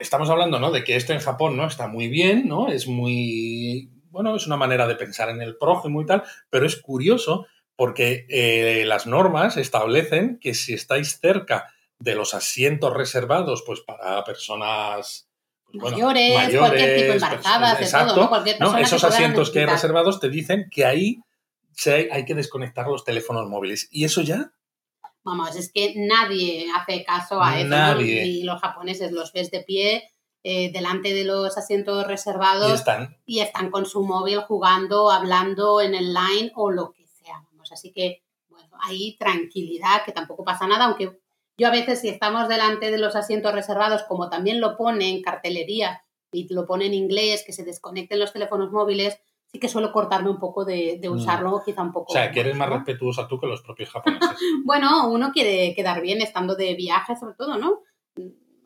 estamos hablando, ¿no? De que esto en Japón, ¿no? Está muy bien, ¿no? Es muy, bueno, es una manera de pensar en el prójimo y tal, pero es curioso porque eh, las normas establecen que si estáis cerca de los asientos reservados, pues para personas pues mayores, cualquier tipo embarazadas, de todo, ¿no? Cualquier persona Esos asientos que hay reservados te dicen que ahí hay que desconectar los teléfonos móviles. Y eso ya Vamos, es que nadie hace caso a eso. Nadie. Y los japoneses los ves de pie eh, delante de los asientos reservados y están. y están con su móvil jugando, hablando en el line o lo que sea. Vamos, así que, bueno, hay tranquilidad, que tampoco pasa nada, aunque yo a veces si estamos delante de los asientos reservados, como también lo pone en cartelería y lo pone en inglés, que se desconecten los teléfonos móviles, sí que suelo cortarme un poco de, mm. usarlo, quizá un poco. O sea, que eres más respetuosa tú que los propios japoneses. bueno, uno quiere quedar bien estando de viaje, sobre todo, ¿no?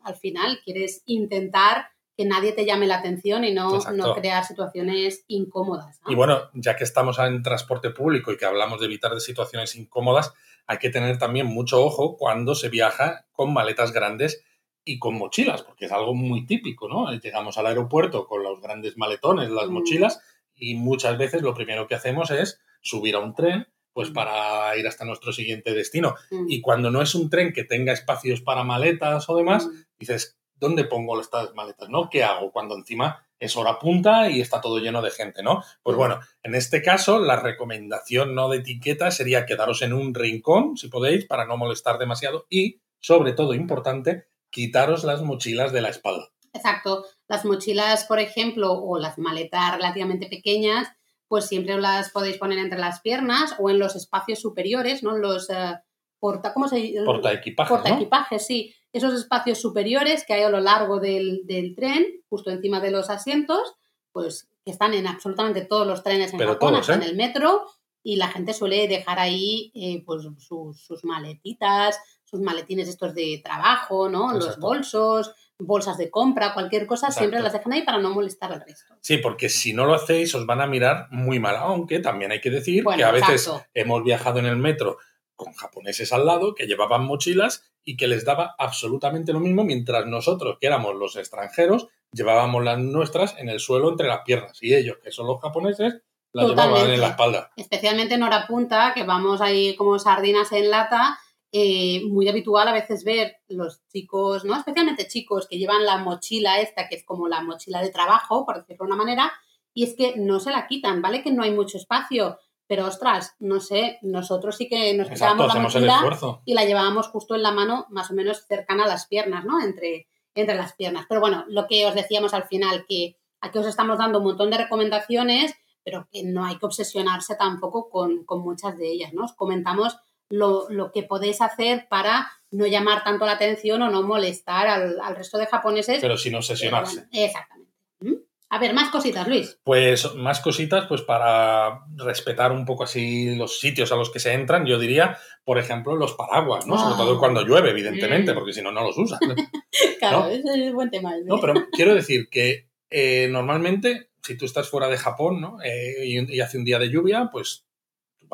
Al final quieres intentar que nadie te llame la atención y no, no crear situaciones incómodas. Y bueno, ya que estamos en transporte público y que hablamos de evitar de situaciones incómodas, hay que tener también mucho ojo cuando se viaja con maletas grandes y con mochilas, porque es algo muy típico, ¿no? Llegamos al aeropuerto con los grandes maletones, las mm. mochilas, y muchas veces lo primero que hacemos es subir a un tren pues mm. para ir hasta nuestro siguiente destino. Mm. Y cuando no es un tren que tenga espacios para maletas o demás, mm. dices, ¿dónde pongo estas maletas? ¿No? ¿Qué hago cuando encima es hora punta y está todo lleno de gente, ¿no? Pues bueno, en este caso la recomendación no de etiqueta sería quedaros en un rincón, si podéis, para no molestar demasiado y, sobre todo importante, quitaros las mochilas de la espalda. Exacto. Las mochilas, por ejemplo, o las maletas relativamente pequeñas, pues siempre las podéis poner entre las piernas o en los espacios superiores, ¿no? Los uh, porta, ¿cómo se Porta equipajes. Porta equipajes, sí. Esos espacios superiores que hay a lo largo del, tren, justo encima de los asientos, pues que están en absolutamente todos los trenes en Japón, hasta en ¿eh? el metro, y la gente suele dejar ahí eh, pues sus, sus, maletitas, sus maletines estos de trabajo, ¿no? Los bolsos, bolsas de compra, cualquier cosa, siempre las dejan ahí para no molestar al resto. Sí, porque si no lo hacéis os van a mirar muy mal, aunque también hay que decir que a veces hemos viajado en el metro con japoneses al lado que llevaban mochilas y que les daba absolutamente lo mismo, mientras nosotros, que éramos los extranjeros, llevábamos las nuestras en el suelo entre las piernas y ellos, que son los japoneses, las llevaban en la espalda. Especialmente en hora punta, que vamos ahí como sardinas en lata, eh, muy habitual a veces ver los chicos, ¿no? Especialmente chicos que llevan la mochila esta, que es como la mochila de trabajo, por decirlo de una manera, y es que no se la quitan, ¿vale? Que no hay mucho espacio, pero ostras, no sé, nosotros sí que nos quitábamos la mochila y la llevábamos justo en la mano, más o menos cercana a las piernas, ¿no? Entre, entre las piernas. Pero bueno, lo que os decíamos al final, que aquí os estamos dando un montón de recomendaciones, pero que no hay que obsesionarse tampoco con, muchas de ellas, ¿no? Os comentamos lo, que podéis hacer para no llamar tanto la atención o no molestar al, resto de japoneses. Pero sin obsesionarse. exactamente. ¿Mm? A ver, más cositas, Luis. Pues más cositas, pues para respetar un poco así los sitios a los que se entran, yo diría, por ejemplo, los paraguas, ¿no? Sobre todo ah. cuando llueve, evidentemente, mm. porque si no, no los usan. claro, ese es buen tema. No, pero quiero decir que eh, normalmente, si tú estás fuera de Japón, ¿no? Eh, y, hace un día de lluvia, pues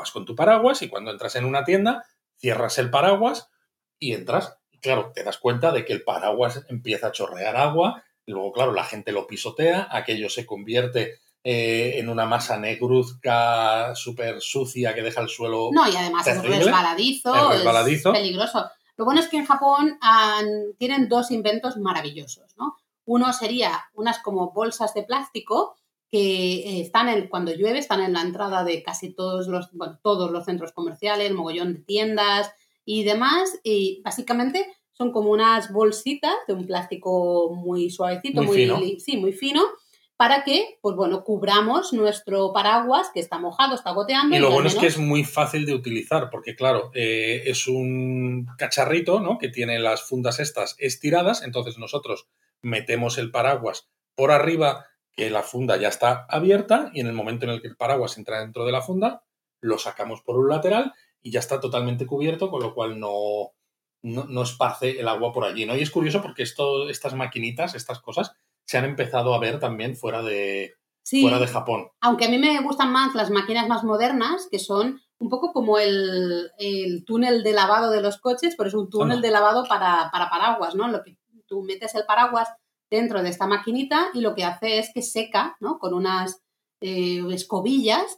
vas con tu paraguas y cuando entras en una tienda, cierras el paraguas y entras. Y claro, te das cuenta de que el paraguas empieza a chorrear agua luego, claro, la gente lo pisotea, aquello se convierte eh, en una masa negruzca súper sucia que deja el suelo. No, y además es resbaladizo, es peligroso. Lo bueno es que en Japón tienen dos inventos maravillosos, ¿no? Uno sería unas como bolsas de plástico que eh, están en, cuando llueve, están en la entrada de casi todos los, bueno, todos los centros comerciales, mogollón de tiendas y demás. Y básicamente son como unas bolsitas de un plástico muy suavecito, muy, fino. Sí, muy fino, para que, pues bueno, cubramos nuestro paraguas que está mojado, está goteando. Y lo bueno es que es muy fácil de utilizar, porque claro, eh, es un cacharrito, ¿no? Que tiene las fundas estas estiradas, entonces nosotros metemos el paraguas por arriba, que la funda ya está abierta, y en el momento en el que el paraguas entra dentro de la funda, lo sacamos por un lateral y ya está totalmente cubierto, con lo cual no, no, esparce el agua por allí, ¿no? Y es curioso porque esto, estas maquinitas, estas cosas, se han empezado a ver también fuera de, fuera de Japón. Aunque a mí me gustan más las máquinas más modernas, que son un poco como el, túnel de lavado de los coches, pero es un túnel de lavado para, para paraguas, ¿no? Lo que tú metes el paraguas dentro de esta maquinita y lo que hace es que seca, ¿no? Con unas eh, escobillas,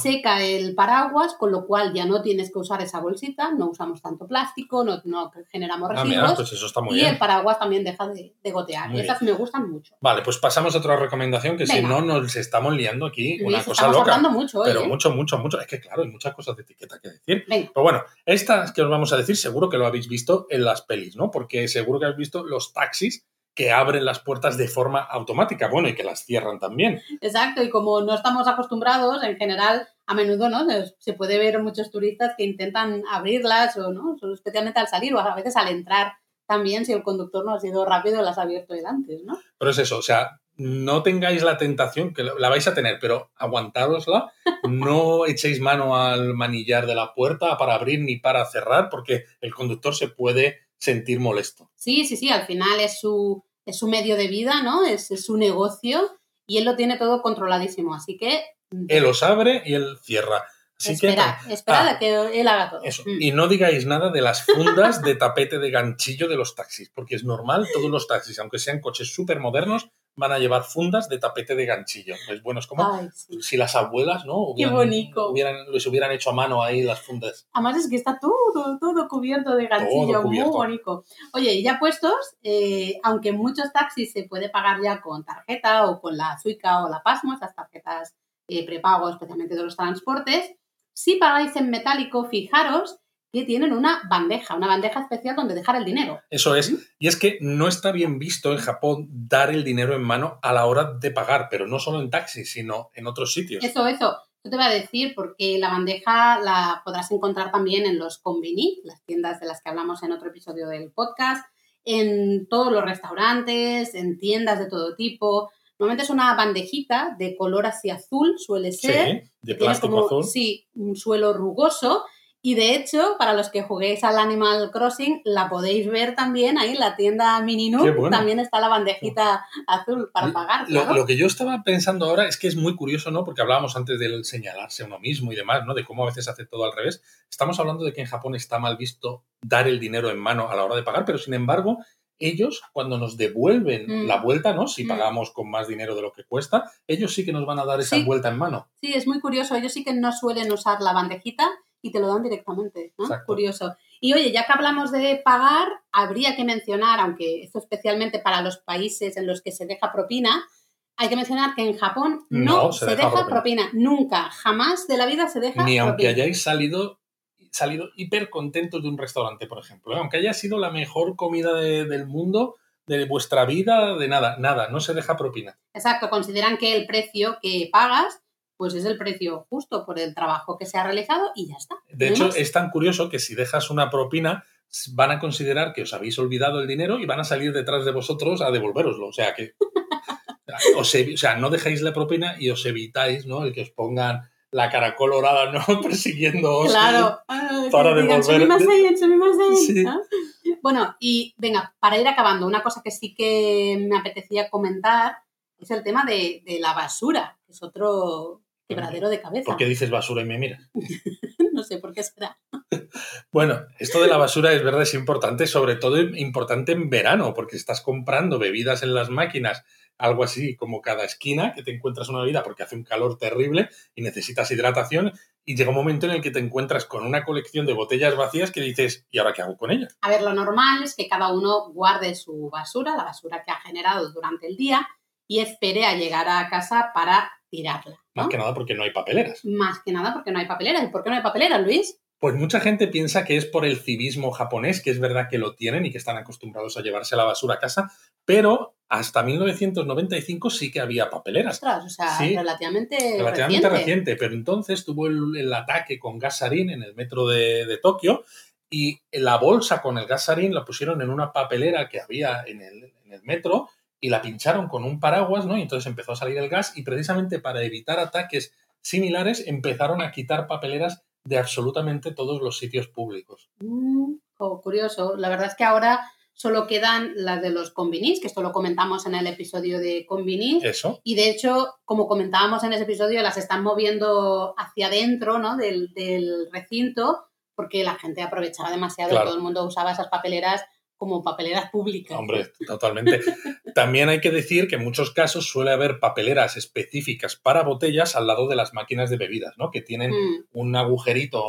seca el paraguas, con lo cual ya no tienes que usar esa bolsita, no usamos tanto plástico, no, no generamos ah, residuos. pues eso está muy y el paraguas también deja de, gotear. y esas me gustan mucho. Vale, pues pasamos a otra recomendación que si no nos estamos liando aquí una cosa loca. mucho pero ¿eh? mucho, mucho, mucho. Es que claro, hay muchas cosas de etiqueta que decir. Pero bueno, estas que os vamos a decir seguro que lo habéis visto en las pelis, ¿no? Porque seguro que habéis visto los taxis que abren las puertas de forma automática, bueno, y que las cierran también. Exacto, y como no estamos acostumbrados, en general, a menudo, ¿no? Se puede ver muchos turistas que intentan abrirlas o, ¿no? Especialmente al salir o a veces al entrar también, si el conductor no ha sido rápido, las ha abierto antes, ¿no? Pero es eso, o sea, no tengáis la tentación, que la vais a tener, pero aguantárosla, no echéis mano al manillar de la puerta para abrir ni para cerrar, porque el conductor se puede sentir molesto. Sí, sí, sí, al final es su, es su medio de vida, ¿no? Es, su negocio y él lo tiene todo controladísimo. Así que. Él los abre y él cierra. Así espera, que, espera ah, que él haga todo. Eso. Mm. Y no digáis nada de las fundas de tapete de ganchillo de los taxis, porque es normal, todos los taxis, aunque sean coches súper modernos, van a llevar fundas de tapete de ganchillo. Es bueno, es como si las abuelas, ¿no? Hubieran, Qué bonito. les hubieran hecho a mano ahí las fundas. Además es que está todo, todo cubierto de ganchillo, muy bonito. Oye, y ya puestos, eh, aunque en muchos taxis se puede pagar ya con tarjeta o con la Suica o la Pasmo, esas tarjetas eh, prepago especialmente de los transportes, si pagáis en metálico, fijaros que tienen una bandeja, una bandeja especial donde dejar el dinero. Eso es. Y es que no está bien visto en Japón dar el dinero en mano a la hora de pagar, pero no solo en taxis, sino en otros sitios. Eso, eso. Yo te voy a decir porque la bandeja la podrás encontrar también en los conveni, las tiendas de las que hablamos en otro episodio del podcast, en todos los restaurantes, en tiendas de todo tipo. Normalmente es una bandejita de color así azul, suele ser. Sí, de plástico azul. Sí, un suelo rugoso y de hecho, para los que juguéis al Animal Crossing, la podéis ver también ahí en la tienda Mininu. También está la bandejita azul para pagar. Lo, que yo estaba pensando ahora es que es muy curioso, ¿no? Porque hablábamos antes del señalarse a uno mismo y demás, ¿no? De cómo a veces hace todo al revés. Estamos hablando de que en Japón está mal visto dar el dinero en mano a la hora de pagar, pero sin embargo, ellos cuando nos devuelven mm. la vuelta, ¿no? Si mm. pagamos con más dinero de lo que cuesta, ellos sí que nos van a dar esa vuelta en mano. Sí, es muy curioso. Ellos sí que no suelen usar la bandejita y te lo dan directamente, ¿no? Curioso. Y oye, ya que hablamos de pagar, habría que mencionar, aunque esto especialmente para los países en los que se deja propina, hay que mencionar que en Japón no, se, deja, propina. Nunca, jamás de la vida se deja Ni aunque hayáis salido salido hiper contentos de un restaurante, por ejemplo. ¿eh? Aunque haya sido la mejor comida del mundo, de vuestra vida, de nada, nada, no se deja propina. Exacto, consideran que el precio que pagas pues es el precio justo por el trabajo que se ha realizado y ya está. De hecho, es tan curioso que si dejas una propina, van a considerar que os habéis olvidado el dinero y van a salir detrás de vosotros a devolveroslo. O sea que. o sea, no dejáis la propina y os evitáis, ¿no? El que os pongan la cara colorada, ¿no? Persiguiéndoos. Claro. para devolver. Bueno, y venga, para ir acabando, una cosa que sí que me apetecía comentar es el tema de, de la basura, que es otro, quebradero de cabeza. ¿Por qué dices basura y me miras? no sé por qué será. bueno, esto de la basura es verdad, es importante, sobre todo importante en verano, porque estás comprando bebidas en las máquinas, algo así como cada esquina, que te encuentras una bebida porque hace un calor terrible y necesitas hidratación, y llega un momento en el que te encuentras con una colección de botellas vacías que dices, ¿y ahora qué hago con ellas? A ver, lo normal es que cada uno guarde su basura, la basura que ha generado durante el día, y espere a llegar a casa para tirarla. Más que nada porque no hay papeleras. Más que nada porque no hay papeleras. ¿Y por qué no hay papeleras, Luis? Pues mucha gente piensa que es por el civismo japonés, que es verdad que lo tienen y que están acostumbrados a llevarse la basura a casa, pero hasta 1995 sí que había papeleras. o sea, relativamente, relativamente reciente. Pero entonces tuvo el, ataque con gasarín en el metro de, de, Tokio y la bolsa con el gasarín la pusieron en una papelera que había en el, en el metro y la pincharon con un paraguas, ¿no? Y entonces empezó a salir el gas y precisamente para evitar ataques similares empezaron a quitar papeleras de absolutamente todos los sitios públicos. Mm, curioso. La verdad es que ahora solo quedan las de los convinis, que esto lo comentamos en el episodio de convinis. Eso. Y de hecho, como comentábamos en ese episodio, las están moviendo hacia adentro ¿no? del, recinto porque la gente aprovechaba demasiado, todo el mundo usaba esas papeleras como papeleras públicas. Hombre, totalmente. También hay que decir que en muchos casos suele haber papeleras específicas para botellas al lado de las máquinas de bebidas, ¿no? Que tienen mm. un agujerito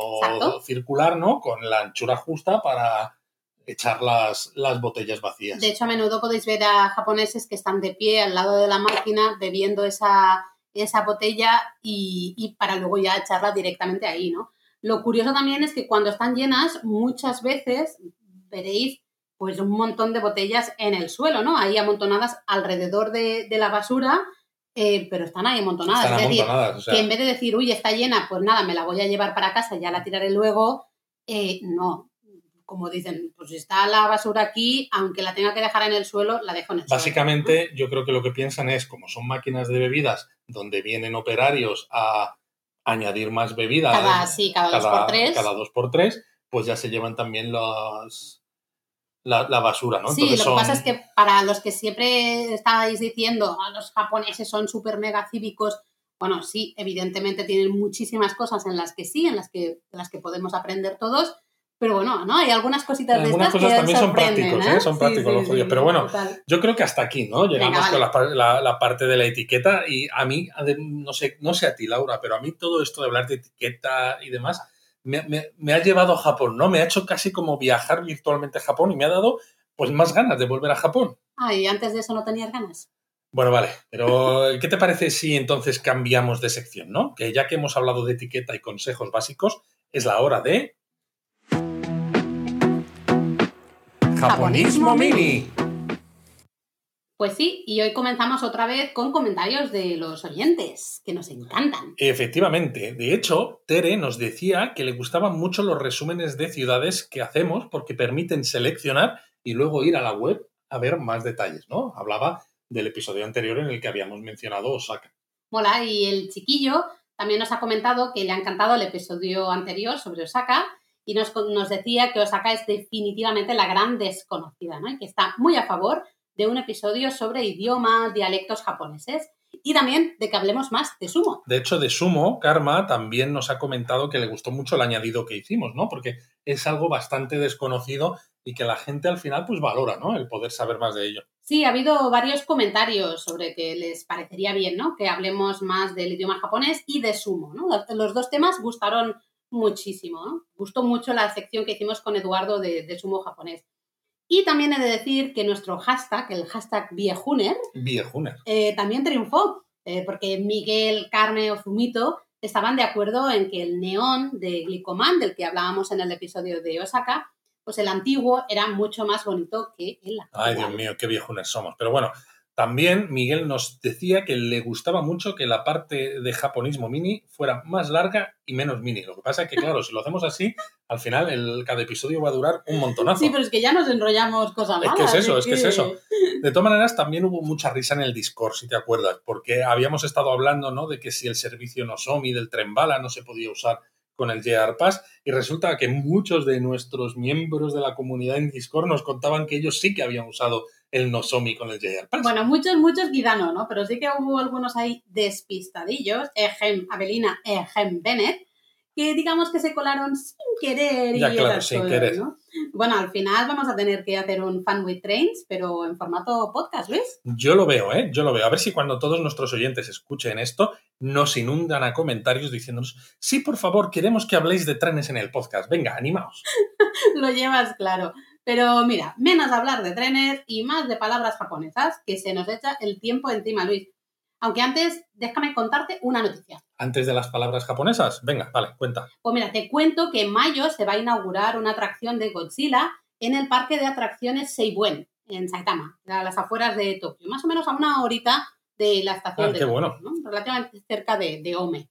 circular, ¿no? Con la anchura justa para echar las, las botellas vacías. De hecho, a menudo podéis ver a japoneses que están de pie al lado de la máquina bebiendo esa, esa botella y, y para luego ya echarla directamente ahí, ¿no? Lo curioso también es que cuando están llenas, muchas veces veréis pues un montón de botellas en el suelo, ¿no? Ahí amontonadas alrededor de, la basura, eh, pero están ahí amontonadas. es decir, que en vez de decir, uy, está llena, pues nada, me la voy a llevar para casa, ya la tiraré luego, eh, no. Como dicen, pues está la basura aquí, aunque la tenga que dejar en el suelo, la dejo en el suelo. Básicamente, yo creo que lo que piensan es, como son máquinas de bebidas donde vienen operarios a añadir más bebidas. Cada, sí, cada, dos por tres. Cada dos por tres, pues ya se llevan también los la, basura, ¿no? Sí, lo que pasa es que para los que siempre estáis diciendo, ah, los japoneses son súper mega cívicos, bueno, sí, evidentemente tienen muchísimas cosas en las que sí, en las que, las que podemos aprender todos, pero bueno, ¿no? Hay algunas cositas de estas cosas también son prácticos, ¿eh? Son prácticos los judíos. pero bueno, yo creo que hasta aquí, ¿no? Llegamos con la, la, parte de la etiqueta y a mí, no sé, no sé a ti, Laura, pero a mí todo esto de hablar de etiqueta y demás me, ha llevado a Japón, ¿no? Me ha hecho casi como viajar virtualmente a Japón y me ha dado pues más ganas de volver a Japón. Ah, y antes de eso no tenías ganas. Bueno, vale, pero ¿qué te parece si entonces cambiamos de sección, no? Que ya que hemos hablado de etiqueta y consejos básicos, es la hora de... Japonismo Mini. Pues sí, y hoy comenzamos otra vez con comentarios de los oyentes, que nos encantan. Efectivamente. De hecho, Tere nos decía que le gustaban mucho los resúmenes de ciudades que hacemos porque permiten seleccionar y luego ir a la web a ver más detalles, ¿no? Hablaba del episodio anterior en el que habíamos mencionado Osaka. Mola, y el chiquillo también nos ha comentado que le ha encantado el episodio anterior sobre Osaka y nos, nos decía que Osaka es definitivamente la gran desconocida, ¿no? Y que está muy a favor de un episodio sobre idiomas, dialectos japoneses y también de que hablemos más de Sumo. De hecho, de Sumo, Karma también nos ha comentado que le gustó mucho el añadido que hicimos, ¿no? Porque es algo bastante desconocido y que la gente al final pues valora, ¿no? El poder saber más de ello. Sí, ha habido varios comentarios sobre que les parecería bien, ¿no? Que hablemos más del idioma japonés y de Sumo, ¿no? Los dos temas gustaron muchísimo, ¿no? Gustó mucho la sección que hicimos con Eduardo de, de Sumo japonés. Y también he de decir que nuestro hashtag, el hashtag Viejuner, eh, también triunfó, eh, porque Miguel, Carmen o Zumito estaban de acuerdo en que el neón de Glicoman, del que hablábamos en el episodio de Osaka, pues el antiguo era mucho más bonito que el actual. Ay, Dios mío, qué viejunes somos. Pero bueno, también Miguel nos decía que le gustaba mucho que la parte de japonismo mini fuera más larga y menos mini. Lo que pasa es que, claro, si lo hacemos así, al final el, cada episodio va a durar un montonazo. Sí, pero es que ya nos enrollamos cosas malas. Es que es eso, es que... es eso. De todas maneras, también hubo mucha risa en el Discord, si te acuerdas, porque habíamos estado hablando, ¿no? De que si el servicio Nosomi del tren bala no se podía usar con el JR Pass y resulta que muchos de nuestros miembros de la comunidad en Discord nos contaban que ellos sí que habían usado el Nozomi con el JR Pass. Bueno, muchos, muchos quizá no, ¿no? Pero sí que hubo algunos ahí despistadillos, Ejem Avelina, Ejem Bennett, que digamos que se colaron sin querer y ya, claro, sin querer. ¿no? Bueno, al final vamos a tener que hacer un Fan with Trains, pero en formato podcast, ¿ves? Yo lo veo, ¿eh? Yo lo veo. A ver si cuando todos nuestros oyentes escuchen esto, nos inundan a comentarios diciéndonos, sí, por favor, queremos que habléis de trenes en el podcast. Venga, animaos. lo llevas claro. Pero mira, menos hablar de trenes y más de palabras japonesas, que se nos echa el tiempo encima, Luis. Aunque antes, déjame contarte una noticia. Antes de las palabras japonesas, venga, vale, cuenta. Pues mira, te cuento que en mayo se va a inaugurar una atracción de Godzilla en el parque de atracciones Seibuen, en Saitama, a las afueras de Tokio, más o menos a una horita de la estación ah, de qué bueno. relativamente cerca de, de Ome.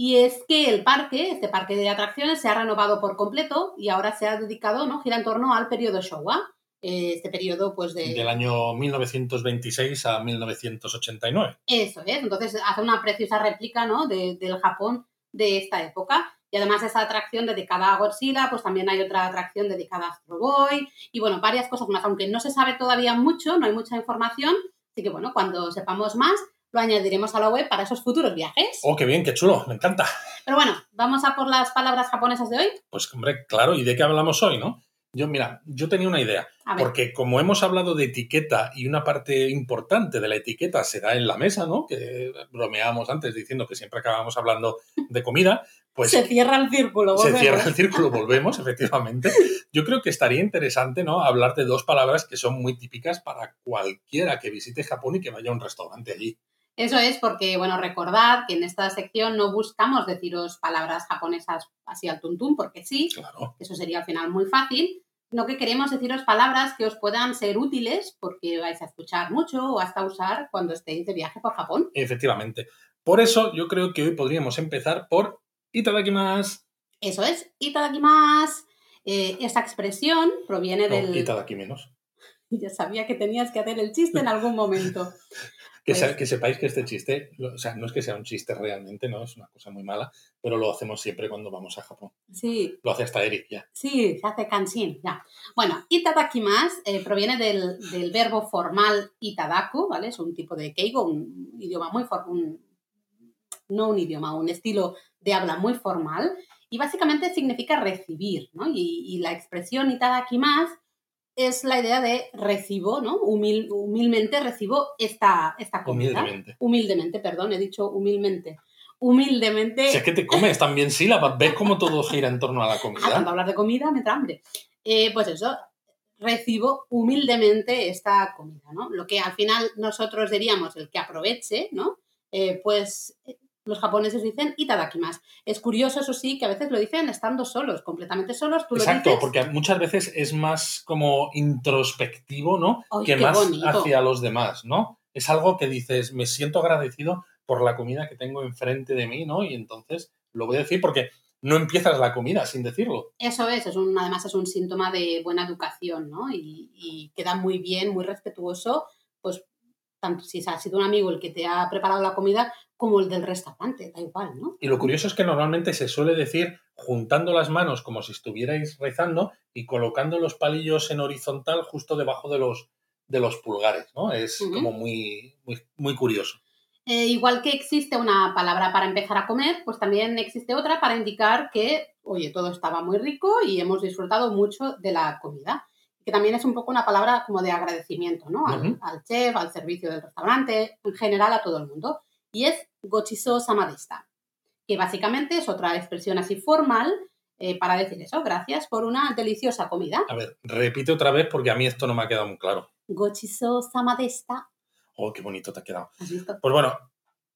Y es que el parque, este parque de atracciones, se ha renovado por completo y ahora se ha dedicado, ¿no? Gira en torno al periodo Showa. Eh, este periodo, pues de. Del año 1926 a 1989. Eso es. Entonces hace una preciosa réplica, ¿no? del Japón de esta época. Y además de esa atracción dedicada a Godzilla, pues también hay otra atracción dedicada a Astro Boy y bueno, varias cosas más, aunque no se sabe todavía mucho, no hay mucha información, así que bueno, cuando sepamos más, lo añadiremos a la web para esos futuros viajes. Oh, qué bien, qué chulo, me encanta. Pero bueno, vamos a por las palabras japonesas de hoy. Pues hombre, claro, ¿y de qué hablamos hoy, no? Yo, mira, yo tenía una idea, porque como hemos hablado de etiqueta y una parte importante de la etiqueta se da en la mesa, ¿no? Que bromeábamos antes diciendo que siempre acabamos hablando de comida, pues... Se cierra el círculo, volvemos. Se cierra el círculo, volvemos, efectivamente. Yo creo que estaría interesante, ¿no? Hablar de dos palabras que son muy típicas para cualquiera que visite Japón y que vaya a un restaurante allí. Eso es porque, bueno, recordad que en esta sección no buscamos deciros palabras japonesas así al tuntún, porque sí, eso sería al final muy fácil, no que queremos deciros palabras que os puedan ser útiles porque vais a escuchar mucho o hasta usar cuando estéis de viaje por Japón. Efectivamente. Por eso yo creo que hoy podríamos empezar por itadakimasu. Eso es, itadakimasu. Eh, esa expresión proviene del... Itadakimenos. Ya sabía que tenías que hacer el chiste en algún momento. Pues que, sepáis que este chiste, o sea, no es que sea un chiste realmente, ¿no? Es una cosa muy mala, pero lo hacemos siempre cuando vamos a Japón. Sí. Lo hace hasta Eric ya. Sí, se hace kansin, ya. Bueno, itadakimasu eh, proviene del, verbo formal itadaku, ¿vale? Es un tipo de keigo, un idioma muy formal, no un idioma, un estilo de habla muy formal, y básicamente significa recibir, ¿no? Y, y la expresión itadakimasu es la idea de recibo, ¿no? humilmente recibo esta, esta comida. Humildemente. Humildemente, perdón, he dicho humilmente. Humildemente. Si es que te comes también sílabas, ves cómo todo gira en torno a la comida. Ah, cuando hablar de comida me da hambre. Eh, pues eso, recibo humildemente esta comida, ¿no? Lo que al final nosotros diríamos el que aproveche, ¿no? Eh, pues los japoneses dicen itadakimasu. Es curioso, eso sí, que a veces lo dicen estando solos, completamente solos. Exacto, porque muchas veces es más como introspectivo, ¿no? que más hacia los demás, ¿no? Es algo que dices, me siento agradecido por la comida que tengo enfrente de mí, ¿no? Y entonces lo voy a decir porque no empiezas la comida sin decirlo. Eso es, es un, además es un síntoma de buena educación, ¿no? Y, y queda muy bien, muy respetuoso, pues tanto si ha sido un amigo el que te ha preparado la comida como el del restaurante, da igual, ¿no? Y lo curioso es que normalmente se suele decir juntando las manos como si estuvierais rezando y colocando los palillos en horizontal justo debajo de los, de los pulgares, ¿no? Es como muy, muy, muy curioso. Eh, igual que existe una palabra para empezar a comer, pues también existe otra para indicar que, oye, todo estaba muy rico y hemos disfrutado mucho de la comida que también es un poco una palabra como de agradecimiento, ¿no? Al, chef, al servicio del restaurante, en general a todo el mundo. Y es gochiso samadesta, que básicamente es otra expresión así formal eh, para decir eso, gracias por una deliciosa comida. A ver, repite otra vez porque a mí esto no me ha quedado muy claro. Gochiso samadesta. Oh, qué bonito te ha quedado. Pues bueno,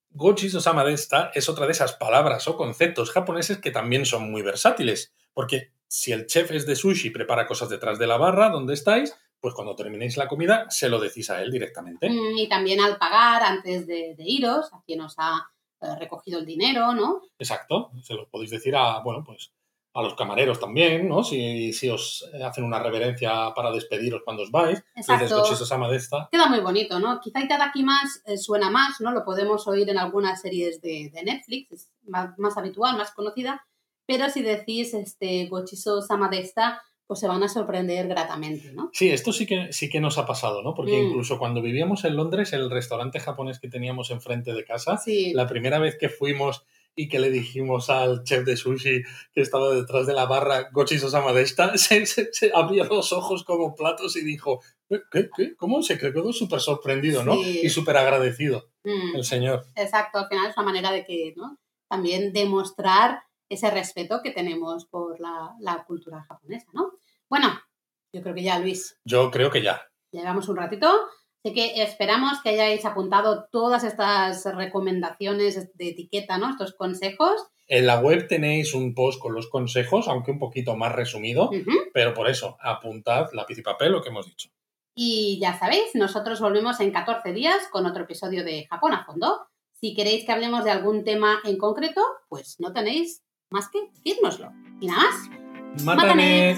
gochiso samadesta es otra de esas palabras o conceptos japoneses que también son muy versátiles, porque si el chef es de sushi y prepara cosas detrás de la barra donde estáis, pues cuando terminéis la comida se lo decís a él directamente. Mm, y también al pagar antes de, iros, a quien os ha eh, recogido el dinero, ¿no? Exacto, se lo podéis decir a, bueno, pues a los camareros también, ¿no? Si, si os hacen una reverencia para despediros cuando os vais. Exacto. Queda muy bonito, ¿no? Quizá aquí más eh, suena más, ¿no? Lo podemos oír en algunas series de, Netflix, es más, más, habitual, más conocida. Pero si decís este Gochiso Samadesta, pues se van a sorprender gratamente, ¿no? Sí, esto sí que, sí que nos ha pasado, ¿no? Porque mm. incluso cuando vivíamos en Londres, el restaurante japonés que teníamos enfrente de casa, la primera vez que fuimos y que le dijimos al chef de sushi que estaba detrás de la barra, Gochi Sosama de esta, se, se, abrió los ojos como platos y dijo, ¿qué? qué? ¿Cómo? Se quedó súper sorprendido, ¿no? Y súper agradecido mm. el señor. Exacto, al final es una manera de que, ¿no? También demostrar ese respeto que tenemos por la, la cultura japonesa, ¿no? Bueno, yo creo que ya, Luis. Yo creo que ya. Llevamos un ratito. Así que esperamos que hayáis apuntado todas estas recomendaciones de etiqueta, ¿no? Estos consejos. En la web tenéis un post con los consejos, aunque un poquito más resumido, pero por eso, apuntad lápiz y papel lo que hemos dicho. Y ya sabéis, nosotros volvemos en 14 días con otro episodio de Japón a fondo. Si queréis que hablemos de algún tema en concreto, pues no tenéis más que decírnoslo. Y nada más. ¡Mátane!